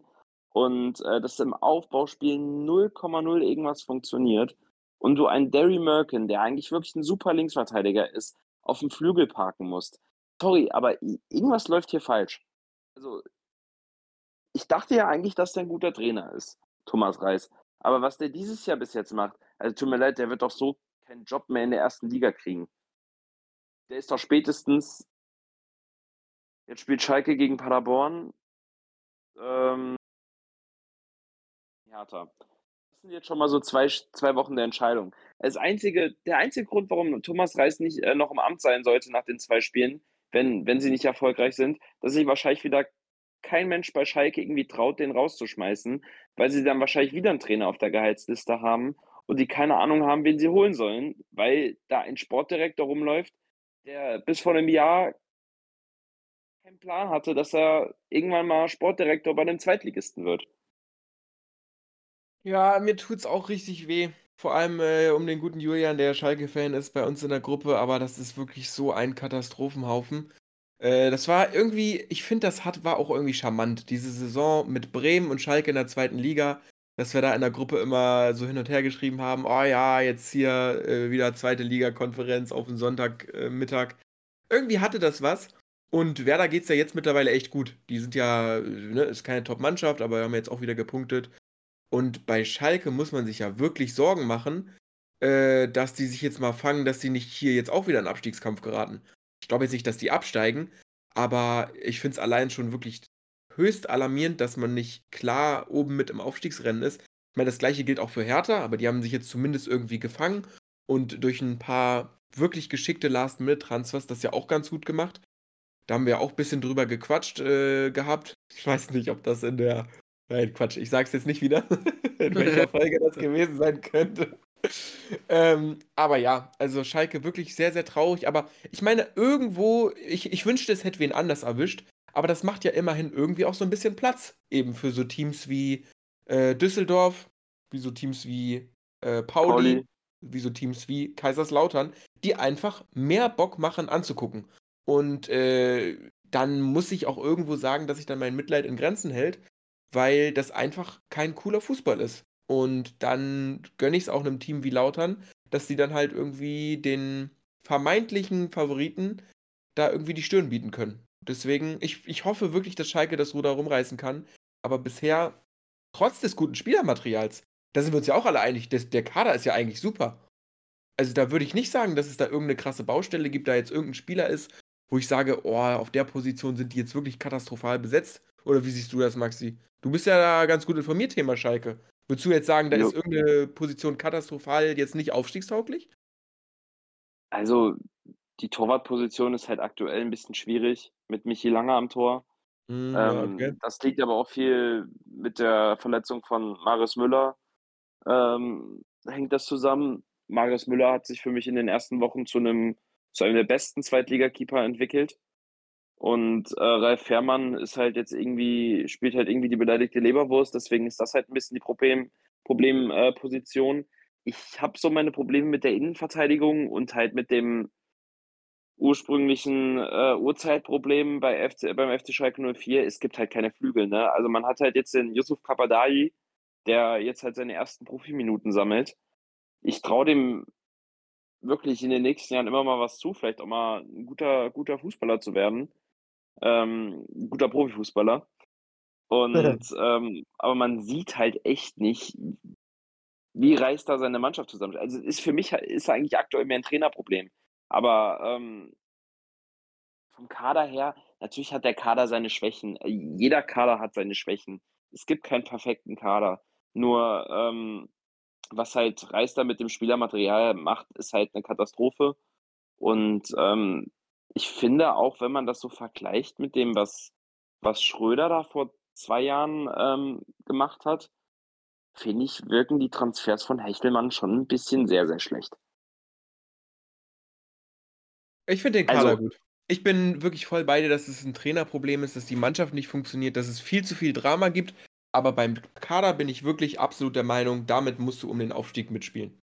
und äh, dass im Aufbauspiel 0,0 irgendwas funktioniert und du einen Derry Merkin, der eigentlich wirklich ein super Linksverteidiger ist, auf dem Flügel parken musst. Sorry, aber irgendwas läuft hier falsch. Also, ich dachte ja eigentlich, dass der ein guter Trainer ist, Thomas Reis. Aber was der dieses Jahr bis jetzt macht, also tut mir leid, der wird doch so keinen Job mehr in der ersten Liga kriegen. Der ist doch spätestens. Jetzt spielt Schalke gegen Paderborn. Ähm, Hertha. Das sind jetzt schon mal so zwei, zwei Wochen der Entscheidung. Das einzige, der einzige Grund, warum Thomas Reis nicht äh, noch im Amt sein sollte nach den zwei Spielen, wenn, wenn sie nicht erfolgreich sind, dass sich wahrscheinlich wieder kein Mensch bei Schalke irgendwie traut, den rauszuschmeißen, weil sie dann wahrscheinlich wieder einen Trainer auf der Gehaltsliste haben und die keine Ahnung haben, wen sie holen sollen, weil da ein Sportdirektor rumläuft, der bis vor einem Jahr keinen Plan hatte, dass er irgendwann mal Sportdirektor bei einem Zweitligisten wird. Ja, mir tut's auch richtig weh. Vor allem äh, um den guten Julian, der Schalke-Fan ist bei uns in der Gruppe, aber das ist wirklich so ein Katastrophenhaufen. Äh, das war irgendwie, ich finde, das hat, war auch irgendwie charmant. Diese Saison mit Bremen und Schalke in der zweiten Liga, dass wir da in der Gruppe immer so hin und her geschrieben haben, oh ja, jetzt hier äh, wieder zweite Liga-Konferenz auf den Sonntagmittag. Äh, Irgendwie hatte das was. Und Werder geht es ja jetzt mittlerweile echt gut. Die sind ja, ne, ist keine Top-Mannschaft, aber haben jetzt auch wieder gepunktet. Und bei Schalke muss man sich ja wirklich Sorgen machen, äh, dass die sich jetzt mal fangen, dass sie nicht hier jetzt auch wieder in Abstiegskampf geraten. Ich glaube jetzt nicht, dass die absteigen, aber ich finde es allein schon wirklich höchst alarmierend, dass man nicht klar oben mit im Aufstiegsrennen ist. Ich meine, das gleiche gilt auch für Hertha, aber die haben sich jetzt zumindest irgendwie gefangen und durch ein paar wirklich geschickte Last-Minute-Transfers das ja auch ganz gut gemacht. Da haben wir auch ein bisschen drüber gequatscht äh, gehabt. Ich weiß nicht, ob das in der. Nein, Quatsch, ich sag's jetzt nicht wieder, in welcher Folge das gewesen sein könnte. ähm, aber ja, also Schalke wirklich sehr, sehr traurig. Aber ich meine, irgendwo, ich, ich wünschte, es hätte wen anders erwischt. Aber das macht ja immerhin irgendwie auch so ein bisschen Platz eben für so Teams wie äh, Düsseldorf, wie so Teams wie äh, Pauli, Pauli, wie so Teams wie Kaiserslautern, die einfach mehr Bock machen anzugucken. Und äh, dann muss ich auch irgendwo sagen, dass sich dann mein Mitleid in Grenzen hält, weil das einfach kein cooler Fußball ist. Und dann gönne ich es auch einem Team wie Lautern, dass die dann halt irgendwie den vermeintlichen Favoriten da irgendwie die Stirn bieten können. Deswegen, ich, ich hoffe wirklich, dass Schalke das Ruder rumreißen kann. Aber bisher, trotz des guten Spielermaterials, da sind wir uns ja auch alle einig, das, der Kader ist ja eigentlich super. Also da würde ich nicht sagen, dass es da irgendeine krasse Baustelle gibt, da jetzt irgendein Spieler ist, wo ich sage, oh, auf der Position sind die jetzt wirklich katastrophal besetzt. Oder wie siehst du das, Maxi? Du bist ja da ganz gut informiert, Thema Schalke. Würdest du jetzt sagen, da jo. ist irgendeine Position katastrophal jetzt nicht aufstiegstauglich? Also, die Torwartposition ist halt aktuell ein bisschen schwierig mit Michi Lange am Tor. Mhm, ähm, okay. Das liegt aber auch viel mit der Verletzung von Marius Müller. Ähm, hängt das zusammen. Marius Müller hat sich für mich in den ersten Wochen zu einem, zu einem der besten Zweitligakeeper entwickelt. Und äh, Ralf Fährmann ist halt jetzt irgendwie, spielt halt irgendwie die beleidigte Leberwurst, deswegen ist das halt ein bisschen die Problem, Problemposition. Äh, ich habe so meine Probleme mit der Innenverteidigung und halt mit dem ursprünglichen äh, Uhrzeitproblem bei FC, beim FC Schalke 04. Es gibt halt keine Flügel. Ne? Also man hat halt jetzt den Yusuf Kapadai, der jetzt halt seine ersten Profiminuten sammelt. Ich traue dem wirklich in den nächsten Jahren immer mal was zu, vielleicht auch mal ein guter, guter Fußballer zu werden. Ähm, guter Profifußballer. Und ähm, aber man sieht halt echt nicht, wie reißt da seine Mannschaft zusammen. Also ist für mich ist eigentlich aktuell mehr ein Trainerproblem. Aber ähm, vom Kader her, natürlich hat der Kader seine Schwächen. Jeder Kader hat seine Schwächen. Es gibt keinen perfekten Kader. Nur ähm, was halt Reister mit dem Spielermaterial macht, ist halt eine Katastrophe. Und ähm, ich finde auch, wenn man das so vergleicht mit dem, was, was Schröder da vor zwei Jahren ähm, gemacht hat, finde ich, wirken die Transfers von Hechelmann schon ein bisschen sehr, sehr schlecht. Ich finde den Kader also, gut. Ich bin wirklich voll bei dir, dass es ein Trainerproblem ist, dass die Mannschaft nicht funktioniert, dass es viel zu viel Drama gibt. Aber beim Kader bin ich wirklich absolut der Meinung, damit musst du um den Aufstieg mitspielen.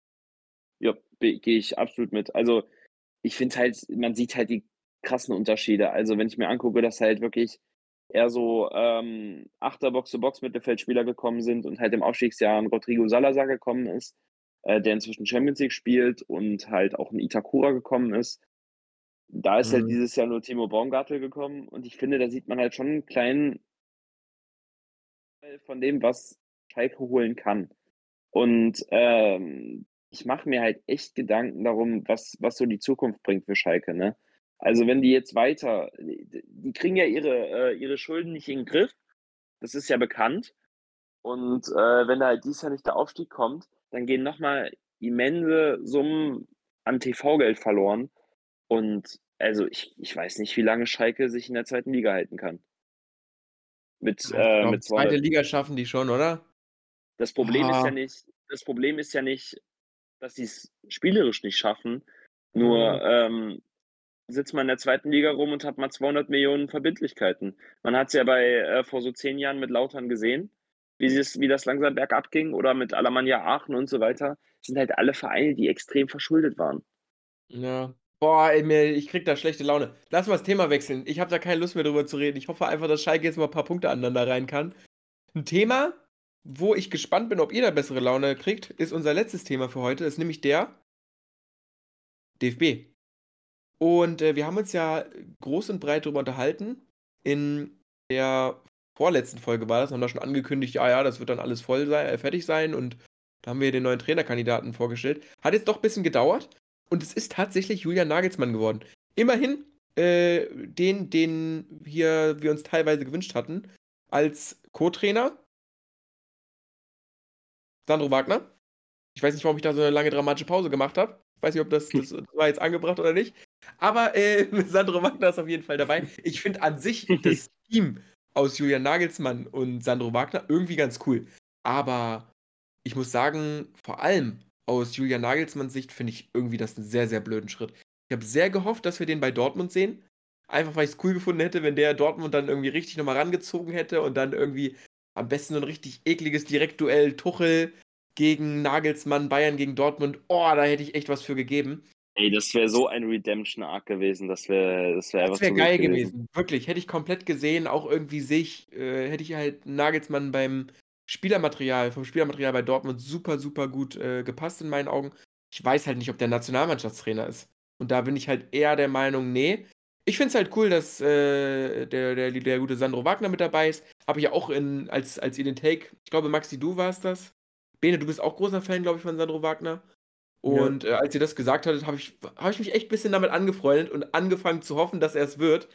Ja, gehe ich absolut mit. Also ich finde halt, man sieht halt die krassen Unterschiede. Also wenn ich mir angucke, dass halt wirklich eher so ähm, Achter Box-to-Box-Mittelfeldspieler gekommen sind und halt im Aufstiegsjahr ein Rodrigo Salazar gekommen ist, äh, der inzwischen Champions League spielt und halt auch ein Itakura gekommen ist. Da ist halt mhm. halt dieses Jahr nur Timo Baumgartel gekommen und ich finde, da sieht man halt schon einen kleinen von dem, was Schalke holen kann. Und ähm, ich mache mir halt echt Gedanken darum, was, was so die Zukunft bringt für Schalke. Ne? Also wenn die jetzt weiter, die kriegen ja ihre, äh, ihre Schulden nicht in den Griff, das ist ja bekannt. Und äh, wenn da halt dies Jahr nicht der Aufstieg kommt, dann gehen nochmal immense Summen an TV-Geld verloren. Und also ich, ich weiß nicht, wie lange Schalke sich in der zweiten Liga halten kann. Mit, äh, glaub, mit zweite Liga schaffen die schon, oder? Das Problem ah. ist ja nicht, das Problem ist ja nicht, dass sie es spielerisch nicht schaffen. Nur mhm. ähm, sitzt man in der zweiten Liga rum und hat mal 200 Millionen Verbindlichkeiten. Man hat es ja bei äh, vor so zehn Jahren mit Lautern gesehen, wie, wie das langsam bergab ging oder mit Alemannia Aachen und so weiter. Das sind halt alle Vereine, die extrem verschuldet waren. Ja. Boah, ey, mir, ich krieg da schlechte Laune. Lass mal das Thema wechseln. Ich habe da keine Lust mehr drüber zu reden. Ich hoffe einfach, dass Schalke jetzt mal ein paar Punkte aneinander rein kann. Ein Thema, wo ich gespannt bin, ob ihr da bessere Laune kriegt, ist unser letztes Thema für heute. Das ist nämlich der DFB. Und äh, wir haben uns ja groß und breit darüber unterhalten. In der vorletzten Folge war das, haben wir schon angekündigt, ja, ja, das wird dann alles voll sein, äh, fertig sein und da haben wir den neuen Trainerkandidaten vorgestellt. Hat jetzt doch ein bisschen gedauert und es ist tatsächlich Julian Nagelsmann geworden. Immerhin äh, den, den hier wir uns teilweise gewünscht hatten, als Co-Trainer. Sandro Wagner. Ich weiß nicht, warum ich da so eine lange dramatische Pause gemacht habe. Ich weiß nicht, ob das, das war jetzt angebracht oder nicht. Aber äh, Sandro Wagner ist auf jeden Fall dabei. Ich finde an sich das Team aus Julian Nagelsmann und Sandro Wagner irgendwie ganz cool. Aber ich muss sagen, vor allem aus Julian Nagelsmanns Sicht finde ich irgendwie das einen sehr, sehr blöden Schritt. Ich habe sehr gehofft, dass wir den bei Dortmund sehen. Einfach weil ich es cool gefunden hätte, wenn der Dortmund dann irgendwie richtig nochmal rangezogen hätte und dann irgendwie am besten so ein richtig ekliges Direktduell Tuchel gegen Nagelsmann, Bayern gegen Dortmund. Oh, da hätte ich echt was für gegeben. Ey, das wäre so ein Redemption-Arc gewesen. Das wäre das wär das wär geil gewesen. gewesen. Wirklich, hätte ich komplett gesehen. Auch irgendwie sich, äh, hätte ich halt Nagelsmann beim Spielermaterial, vom Spielermaterial bei Dortmund super, super gut äh, gepasst in meinen Augen. Ich weiß halt nicht, ob der Nationalmannschaftstrainer ist. Und da bin ich halt eher der Meinung, nee. Ich finde es halt cool, dass äh, der, der, der gute Sandro Wagner mit dabei ist. Habe ich ja auch in, als, als ihr den Take, ich glaube, Maxi, du warst das. Bene, du bist auch großer Fan, glaube ich, von Sandro Wagner. Und ja. äh, als ihr das gesagt hattet, habe ich, hab ich mich echt ein bisschen damit angefreundet und angefangen zu hoffen, dass er es wird.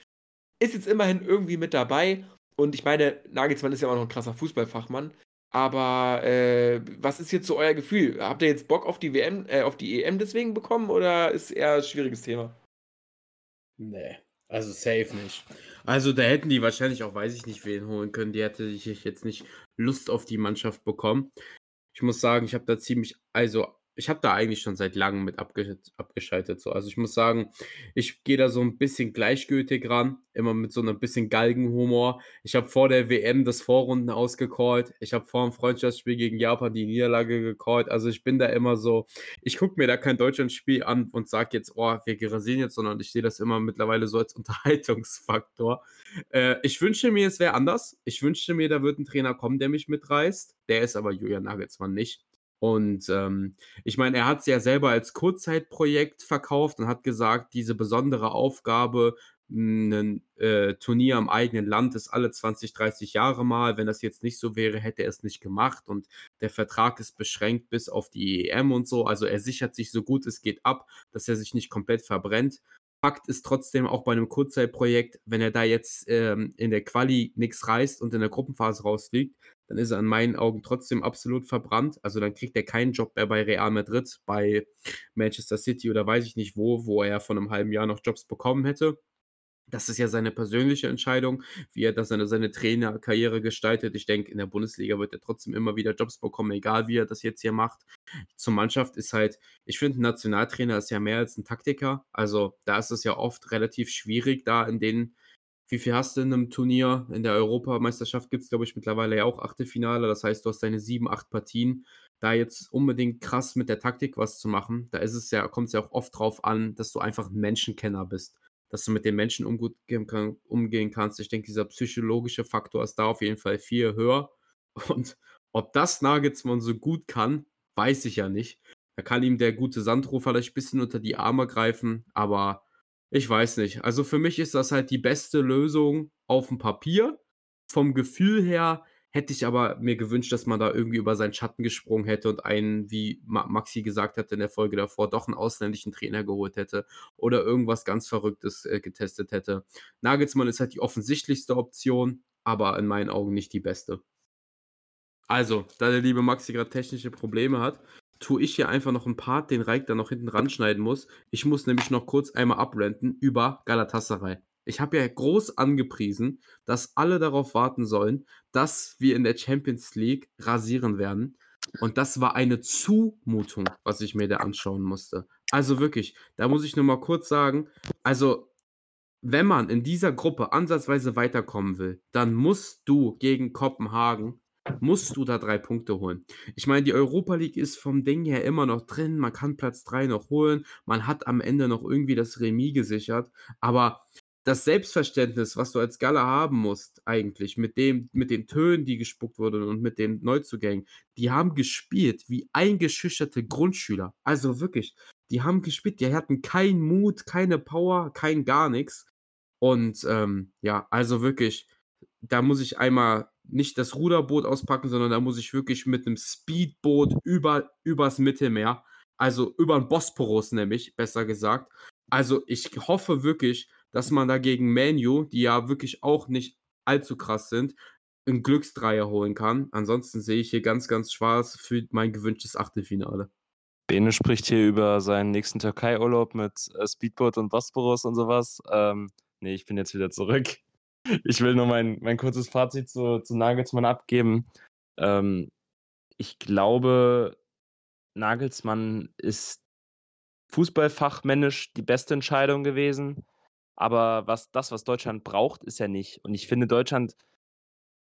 Ist jetzt immerhin irgendwie mit dabei. Und ich meine, Nagelsmann ist ja auch noch ein krasser Fußballfachmann. Aber äh, was ist jetzt so euer Gefühl? Habt ihr jetzt Bock auf die WM, äh, auf die EM deswegen bekommen oder ist eher ein schwieriges Thema? Nee, also safe nicht. Also da hätten die wahrscheinlich auch, weiß ich nicht, wen holen können. Die hätte ich jetzt nicht Lust auf die Mannschaft bekommen. Ich muss sagen, ich habe da ziemlich, also ich habe da eigentlich schon seit langem mit abge abgeschaltet. So. Also ich muss sagen, ich gehe da so ein bisschen gleichgültig ran, immer mit so einem bisschen Galgenhumor. Ich habe vor der WM das Vorrunden ausgecallt. Ich habe vor dem Freundschaftsspiel gegen Japan die Niederlage gecallt. Also ich bin da immer so, ich gucke mir da kein Deutschlandspiel an und sage jetzt, oh, wir rasieren jetzt, sondern ich sehe das immer mittlerweile so als Unterhaltungsfaktor. Äh, ich wünsche mir, es wäre anders. Ich wünschte mir, da wird ein Trainer kommen, der mich mitreißt. Der ist aber Julian Nagelsmann nicht. Und ähm, ich meine, er hat es ja selber als Kurzzeitprojekt verkauft und hat gesagt, diese besondere Aufgabe, ein äh, Turnier im eigenen Land ist alle 20, 30 Jahre mal. Wenn das jetzt nicht so wäre, hätte er es nicht gemacht. Und der Vertrag ist beschränkt bis auf die EM und so. Also er sichert sich so gut es geht ab, dass er sich nicht komplett verbrennt. Fakt ist trotzdem auch bei einem Kurzzeitprojekt, wenn er da jetzt ähm, in der Quali nichts reißt und in der Gruppenphase rausfliegt, dann ist er in meinen Augen trotzdem absolut verbrannt. Also dann kriegt er keinen Job mehr bei Real Madrid, bei Manchester City oder weiß ich nicht wo, wo er vor einem halben Jahr noch Jobs bekommen hätte. Das ist ja seine persönliche Entscheidung, wie er das seine, seine Trainerkarriere gestaltet. Ich denke, in der Bundesliga wird er trotzdem immer wieder Jobs bekommen, egal wie er das jetzt hier macht. Zur Mannschaft ist halt, ich finde, ein Nationaltrainer ist ja mehr als ein Taktiker. Also da ist es ja oft relativ schwierig, da in den wie viel hast du in einem Turnier? In der Europameisterschaft gibt es, glaube ich, mittlerweile ja auch Achtelfinale. Das heißt, du hast deine sieben, acht Partien. Da jetzt unbedingt krass mit der Taktik was zu machen, da ist es ja, kommt es ja auch oft drauf an, dass du einfach ein Menschenkenner bist. Dass du mit den Menschen umgehen, kann, umgehen kannst. Ich denke, dieser psychologische Faktor ist da auf jeden Fall viel höher. Und ob das Nagelsmann so gut kann, weiß ich ja nicht. Da kann ihm der gute Sandro vielleicht ein bisschen unter die Arme greifen, aber ich weiß nicht. Also für mich ist das halt die beste Lösung auf dem Papier. Vom Gefühl her hätte ich aber mir gewünscht, dass man da irgendwie über seinen Schatten gesprungen hätte und einen, wie Maxi gesagt hat in der Folge davor, doch einen ausländischen Trainer geholt hätte oder irgendwas ganz Verrücktes äh, getestet hätte. Nagelsmann ist halt die offensichtlichste Option, aber in meinen Augen nicht die beste. Also, da der liebe Maxi gerade technische Probleme hat, tue ich hier einfach noch einen Part, den Reik dann noch hinten ranschneiden muss. Ich muss nämlich noch kurz einmal abrenten über Galatasaray. Ich habe ja groß angepriesen, dass alle darauf warten sollen, dass wir in der Champions League rasieren werden. Und das war eine Zumutung, was ich mir da anschauen musste. Also wirklich, da muss ich nur mal kurz sagen, also wenn man in dieser Gruppe ansatzweise weiterkommen will, dann musst du gegen Kopenhagen musst du da drei Punkte holen. Ich meine, die Europa League ist vom Ding her immer noch drin. Man kann Platz 3 noch holen. Man hat am Ende noch irgendwie das Remis gesichert. Aber das Selbstverständnis, was du als Galle haben musst, eigentlich, mit, dem, mit den Tönen, die gespuckt wurden und mit den Neuzugängen, die haben gespielt wie eingeschüchterte Grundschüler. Also wirklich, die haben gespielt, die hatten keinen Mut, keine Power, kein gar nichts. Und ähm, ja, also wirklich, da muss ich einmal nicht das Ruderboot auspacken, sondern da muss ich wirklich mit einem Speedboot über, übers Mittelmeer, also über den Bosporus nämlich, besser gesagt. Also ich hoffe wirklich, dass man dagegen Manu, die ja wirklich auch nicht allzu krass sind, einen Glücksdreier holen kann. Ansonsten sehe ich hier ganz, ganz schwarz für mein gewünschtes Achtelfinale. Bene spricht hier über seinen nächsten Türkei-Urlaub mit äh, Speedboot und Bosporus und sowas. Ähm, nee, ich bin jetzt wieder zurück ich will nur mein, mein kurzes Fazit zu, zu Nagelsmann abgeben. Ähm, ich glaube, Nagelsmann ist fußballfachmännisch die beste Entscheidung gewesen. Aber was das, was Deutschland braucht, ist ja nicht. Und ich finde, Deutschland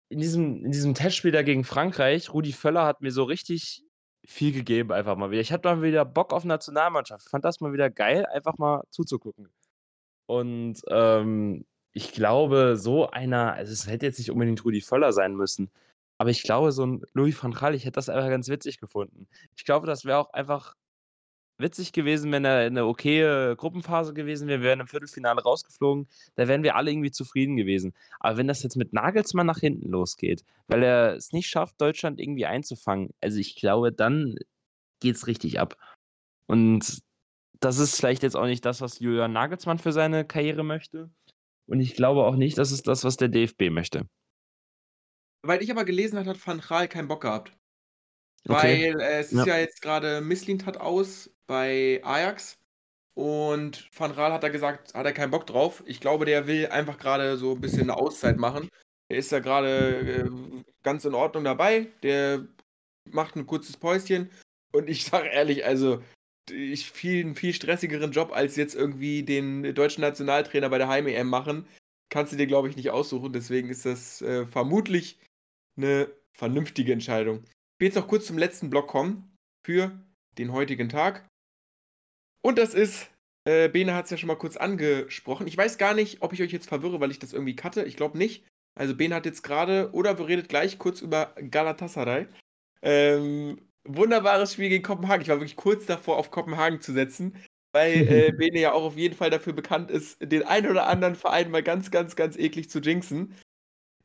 in diesem, in diesem Testspiel da gegen Frankreich, Rudi Völler hat mir so richtig viel gegeben, einfach mal wieder. Ich hatte mal wieder Bock auf Nationalmannschaft. Ich fand das mal wieder geil, einfach mal zuzugucken. Und ähm, ich glaube, so einer, also es hätte jetzt nicht unbedingt Rudi Völler sein müssen, aber ich glaube, so ein Louis van Gaal, ich hätte das einfach ganz witzig gefunden. Ich glaube, das wäre auch einfach witzig gewesen, wenn er in 'ne okaye Gruppenphase gewesen wäre. Wir wären im Viertelfinale rausgeflogen, da wären wir alle irgendwie zufrieden gewesen. Aber wenn das jetzt mit Nagelsmann nach hinten losgeht, weil er es nicht schafft, Deutschland irgendwie einzufangen, also ich glaube, dann geht's richtig ab. Und das ist vielleicht jetzt auch nicht das, was Julian Nagelsmann für seine Karriere möchte. Und ich glaube auch nicht, das ist das, was der DFB möchte. Weil ich aber gelesen habe, hat Van Gaal keinen Bock gehabt. Okay. Weil äh, es ist ja, jetzt gerade Misslint hat aus bei Ajax und Van Gaal hat da gesagt, hat er keinen Bock drauf. Ich glaube, der will einfach gerade so ein bisschen eine Auszeit machen. Er ist ja gerade äh, ganz in Ordnung dabei. Der macht ein kurzes Päuschen Und ich sage ehrlich, also ich viel, einen viel stressigeren Job als jetzt irgendwie den deutschen Nationaltrainer bei der Heim-EM machen, kannst du dir, glaube ich, nicht aussuchen. Deswegen ist das äh, vermutlich eine vernünftige Entscheidung. Ich will jetzt noch kurz zum letzten Block kommen für den heutigen Tag. Und das ist, äh, Bene hat es ja schon mal kurz angesprochen. Ich weiß gar nicht, ob ich euch jetzt verwirre, weil ich das irgendwie cutte. Ich glaube nicht. Also Bene hat jetzt gerade, oder wir redet gleich kurz über Galatasaray. Ähm, wunderbares Spiel gegen Kopenhagen. Ich war wirklich kurz davor, auf Kopenhagen zu setzen, weil äh, Bene ja auch auf jeden Fall dafür bekannt ist, den einen oder anderen Verein mal ganz, ganz, ganz eklig zu jinxen.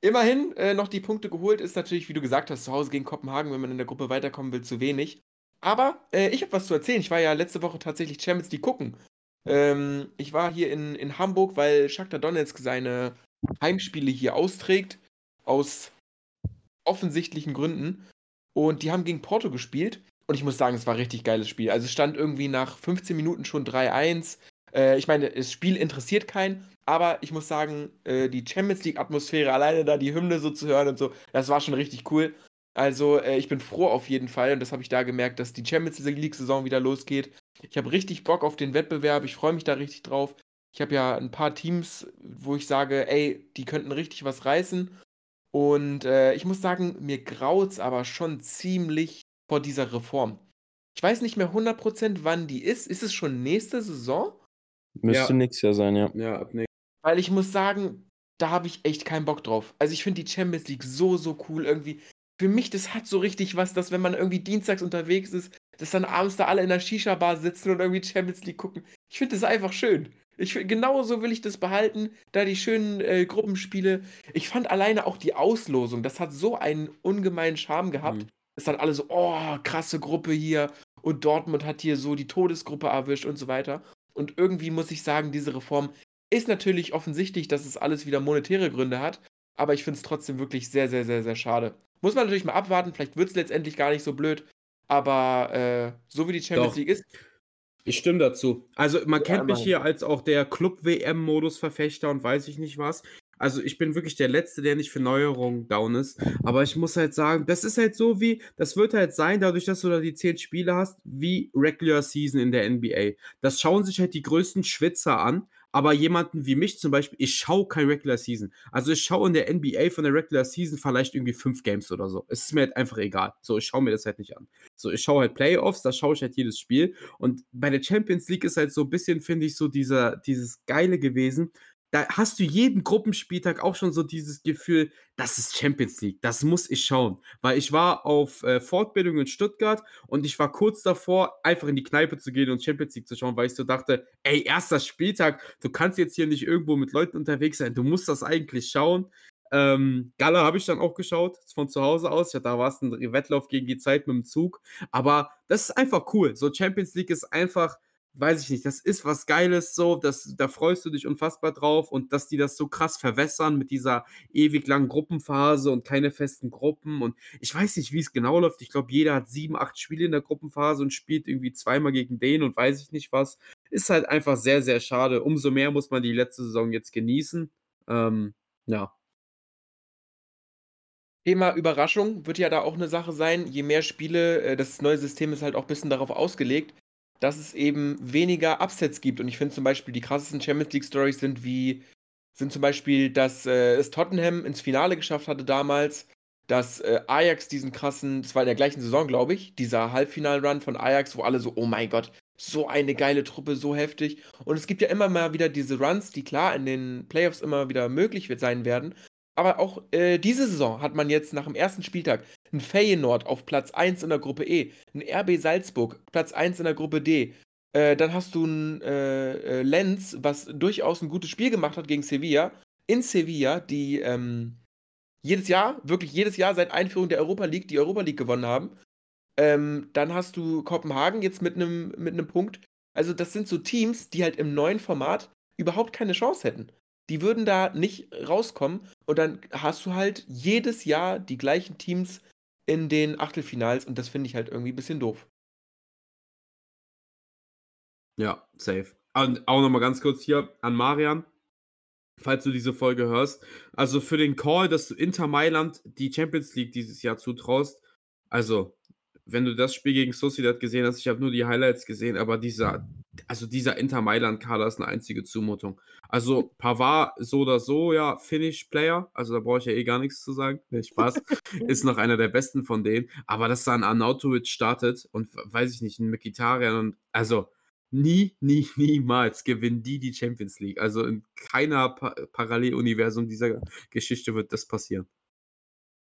Immerhin äh, noch die Punkte geholt, ist natürlich, wie du gesagt hast, zu Hause gegen Kopenhagen, wenn man in der Gruppe weiterkommen will, zu wenig. Aber äh, ich habe was zu erzählen. Ich war ja letzte Woche tatsächlich Champions League gucken. Ähm, ich war hier in, in Hamburg, weil Shakhtar Donetsk seine Heimspiele hier austrägt. Aus offensichtlichen Gründen. Und die haben gegen Porto gespielt. Und ich muss sagen, es war ein richtig geiles Spiel. Also es stand irgendwie nach 15 Minuten schon 3-1. Äh, ich meine, das Spiel interessiert keinen, aber ich muss sagen, äh, die Champions League-Atmosphäre, alleine da die Hymne so zu hören und so, das war schon richtig cool. Also äh, ich bin froh auf jeden Fall und das habe ich da gemerkt, dass die Champions League-Saison wieder losgeht. Ich habe richtig Bock auf den Wettbewerb, ich freue mich da richtig drauf. Ich habe ja ein paar Teams, wo ich sage, ey, die könnten richtig was reißen. Und äh, ich muss sagen, mir graut es aber schon ziemlich vor dieser Reform. Ich weiß nicht mehr 100% wann die ist. Ist es schon nächste Saison? Müsste Ja. nächstes Jahr sein, ja. Ja, ab nächstes Weil ich muss sagen, da habe ich echt keinen Bock drauf. Also ich finde die Champions League so, so cool irgendwie. Für mich, das hat so richtig was, dass wenn man irgendwie dienstags unterwegs ist, dass dann abends da alle in der Shisha-Bar sitzen und irgendwie Champions League gucken. Ich finde das einfach schön. Ich, genauso will ich das behalten, da die schönen äh, Gruppenspiele. Ich fand alleine auch die Auslosung, das hat so einen ungemeinen Charme gehabt. Mhm. Es dann alle so, oh, krasse Gruppe hier. Und Dortmund hat hier so die Todesgruppe erwischt und so weiter. Und irgendwie muss ich sagen, diese Reform ist natürlich offensichtlich, dass es alles wieder monetäre Gründe hat. Aber ich finde es trotzdem wirklich sehr, sehr, sehr, sehr schade. Muss man natürlich mal abwarten. Vielleicht wird es letztendlich gar nicht so blöd. Aber äh, so wie die Champions Doch. League ist, Ich stimme dazu. Also man Ja, kennt mich hier als auch der Club-WM-Modus-Verfechter und weiß ich nicht was. Also ich bin wirklich der Letzte, der nicht für Neuerungen down ist. Aber ich muss halt sagen, das ist halt so wie, das wird halt sein, dadurch, dass du da die zehn Spiele hast, wie Regular Season in der NBA. Das schauen sich halt die größten Schwitzer an. Aber jemanden wie mich zum Beispiel, ich schaue kein Regular Season. Also ich schaue in der NBA von der Regular Season vielleicht irgendwie fünf Games oder so. Es ist mir halt einfach egal. So, ich schaue mir das halt nicht an. So, ich schaue halt Playoffs, da schaue ich halt jedes Spiel. Und bei der Champions League ist halt so ein bisschen, finde ich, so dieser, dieses Geile gewesen. Da hast du jeden Gruppenspieltag auch schon so dieses Gefühl, das ist Champions League, das muss ich schauen. Weil ich war auf äh, Fortbildung in Stuttgart und ich war kurz davor, einfach in die Kneipe zu gehen und Champions League zu schauen, weil ich so dachte, ey, erster Spieltag, du kannst jetzt hier nicht irgendwo mit Leuten unterwegs sein, du musst das eigentlich schauen. Ähm, Gala habe ich dann auch geschaut, von zu Hause aus. Ja, da war es ein Wettlauf gegen die Zeit mit dem Zug. Aber das ist einfach cool. So Champions League ist einfach, weiß ich nicht, das ist was Geiles so, das, da freust du dich unfassbar drauf und dass die das so krass verwässern mit dieser ewig langen Gruppenphase und keine festen Gruppen und ich weiß nicht, wie es genau läuft. Ich glaube, jeder hat sieben, acht Spiele in der Gruppenphase und spielt irgendwie zweimal gegen den und weiß ich nicht was. Ist halt einfach sehr, sehr schade. Umso mehr muss man die letzte Saison jetzt genießen. Ähm, ja. Thema Überraschung wird ja da auch eine Sache sein. Je mehr Spiele, äh, das neue System ist halt auch ein bisschen darauf ausgelegt, dass es eben weniger Upsets gibt. Und ich finde zum Beispiel die krassesten Champions League Stories sind wie, sind zum Beispiel, dass äh, es Tottenham ins Finale geschafft hatte damals, dass äh, Ajax diesen krassen, das war in der gleichen Saison, glaube ich, dieser Halbfinal-Run von Ajax, wo alle so, oh mein Gott, so eine geile Truppe, so heftig. Und es gibt ja immer mal wieder diese Runs, die klar in den Playoffs immer wieder möglich sein werden. Aber auch äh, diese Saison hat man jetzt nach dem ersten Spieltag ein Feyenoord auf Platz 1 in der Gruppe E, ein RB Salzburg Platz 1 in der Gruppe D. Äh, dann hast du ein äh, äh, Lenz, was durchaus ein gutes Spiel gemacht hat gegen Sevilla. In Sevilla, die ähm, jedes Jahr, wirklich jedes Jahr seit Einführung der Europa League, die Europa League gewonnen haben. Ähm, dann hast du Kopenhagen jetzt mit einem mit einem Punkt. Also das sind so Teams, die halt im neuen Format überhaupt keine Chance hätten. Die würden da nicht rauskommen und dann hast du halt jedes Jahr die gleichen Teams in den Achtelfinals und das finde ich halt irgendwie ein bisschen doof. Ja, safe. Und auch nochmal ganz kurz hier an Marian, falls du diese Folge hörst. Also für den Call, dass du Inter Mailand die Champions League dieses Jahr zutraust, also wenn du das Spiel gegen Sociedad gesehen hast, ich habe nur die Highlights gesehen, aber dieser, also dieser Inter Mailand-Kader ist eine einzige Zumutung. Also Pavard so oder so, ja, Finish-Player, also da brauche ich ja eh gar nichts zu sagen. Nee, Spaß, ist noch einer der besten von denen. Aber dass da ein Arnautovic startet und weiß ich nicht, ein Mikitarian und also nie, nie, niemals gewinnen die die Champions League. Also in keiner pa Paralleluniversum dieser Geschichte wird das passieren.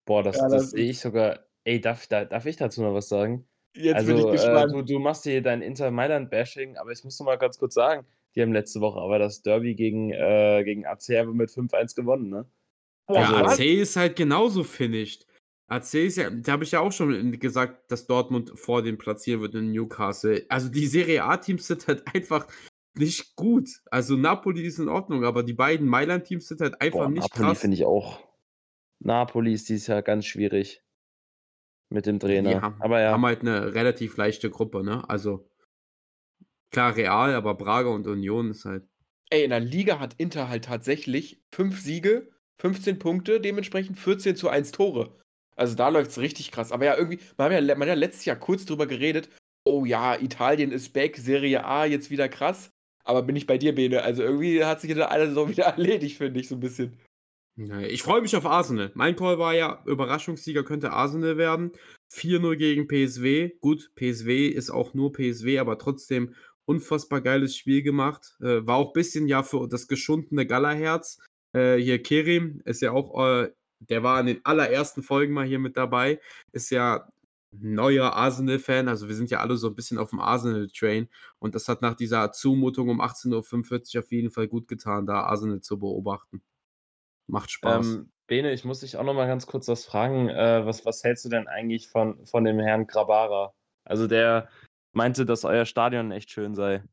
Boah, das, ja, das, das sehe ich sogar. Ey, darf, darf ich dazu noch was sagen? Jetzt also, bin ich also, gespannt. Äh, du, du, machst hier dein Inter Mailand-Bashing, aber ich muss noch mal ganz kurz sagen, die haben letzte Woche aber das Derby gegen, äh, gegen AC mit 5-1 gewonnen, ne? Ja, also, AC ist halt genauso finished. AC ist ja, da habe ich ja auch schon gesagt, dass Dortmund vor dem platzieren wird in Newcastle. Also die Serie A-Teams sind halt einfach nicht gut. Also Napoli ist in Ordnung, aber die beiden Mailand-Teams sind halt einfach Boah, nicht Napoli krass. finde ich auch. Napoli ist dieses Jahr ganz schwierig mit dem Trainer. Die haben, aber ja. haben halt eine relativ leichte Gruppe, ne? Also klar Real, aber Braga und Union ist halt. Ey, in der Liga hat Inter halt tatsächlich fünf Siege, 15 Punkte, dementsprechend 14 zu 1 Tore. Also da läuft es richtig krass. Aber ja, irgendwie, man hat ja, man hat ja letztes Jahr kurz drüber geredet, oh ja, Italien ist back, Serie A jetzt wieder krass. Aber bin ich bei dir, Bene? Also irgendwie hat sich da alles so wieder erledigt, finde ich, so ein bisschen. Ich freue mich auf Arsenal. Mein Call war ja, Überraschungssieger könnte Arsenal werden. 4-0 gegen PSW. Gut, PSW ist auch nur PSW, aber trotzdem unfassbar geiles Spiel gemacht. Äh, war auch ein bisschen ja für das geschundene Gallerherz. Äh, hier Kerim ist ja auch äh, der war in den allerersten Folgen mal hier mit dabei, ist ja neuer Arsenal-Fan, also wir sind ja alle so ein bisschen auf dem Arsenal-Train und das hat nach dieser Zumutung um 18.45 Uhr auf jeden Fall gut getan, da Arsenal zu beobachten. Macht Spaß. Ähm, Bene, ich muss dich auch noch mal ganz kurz was fragen. Äh, was, was hältst du denn eigentlich von, von dem Herrn Grabara? Also der meinte, dass euer Stadion echt schön sei.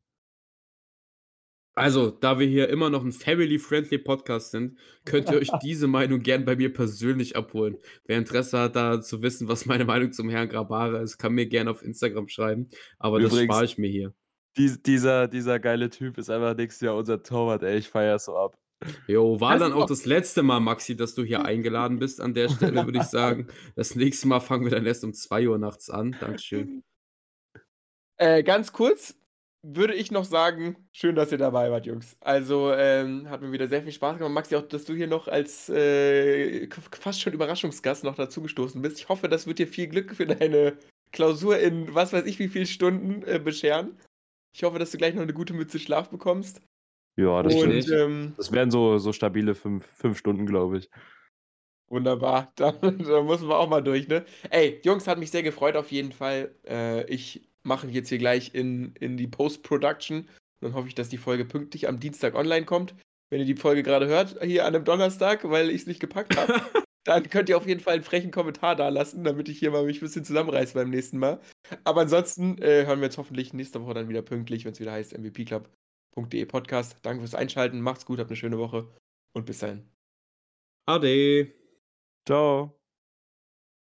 Also, da wir hier immer noch ein family-friendly Podcast sind, könnt ihr euch diese Meinung gern bei mir persönlich abholen. Wer Interesse hat, da zu wissen, was meine Meinung zum Herrn Grabara ist, kann mir gerne auf Instagram schreiben. Aber Übrigens, das spare ich mir hier. Die, dieser, dieser geile Typ ist einfach nächstes Jahr unser Torwart, ey. Ich feier so ab. Jo, war dann auch das letzte Mal, Maxi, dass du hier eingeladen bist. An der Stelle würde ich sagen, das nächste Mal fangen wir dann erst um 2 Uhr nachts an. Dankeschön. Äh, ganz kurz, würde ich noch sagen, schön, dass ihr dabei wart, Jungs. Also ähm, hat mir wieder sehr viel Spaß gemacht. Maxi, auch, dass du hier noch als äh, fast schon Überraschungsgast noch dazugestoßen bist. Ich hoffe, das wird dir viel Glück für deine Klausur in was weiß ich wie viele Stunden äh, bescheren. Ich hoffe, dass du gleich noch eine gute Mütze Schlaf bekommst. Ja, das Und, ähm, das wären so, so stabile fünf, fünf Stunden, glaube ich. Wunderbar, da, da müssen wir auch mal durch, ne? Ey, Jungs, hat mich sehr gefreut auf jeden Fall. Äh, ich mache jetzt hier gleich in, in die Post-Production. Dann hoffe ich, dass die Folge pünktlich am Dienstag online kommt. Wenn ihr die Folge gerade hört, hier an einem Donnerstag, weil ich es nicht gepackt habe, dann könnt ihr auf jeden Fall einen frechen Kommentar da lassen, damit ich hier mal mich ein bisschen zusammenreiße beim nächsten Mal. Aber ansonsten äh, hören wir jetzt hoffentlich nächste Woche dann wieder pünktlich, wenn es wieder heißt mvpclub.de Podcast. Danke fürs Einschalten, macht's gut, habt eine schöne Woche und bis dahin. Ade. Ciao.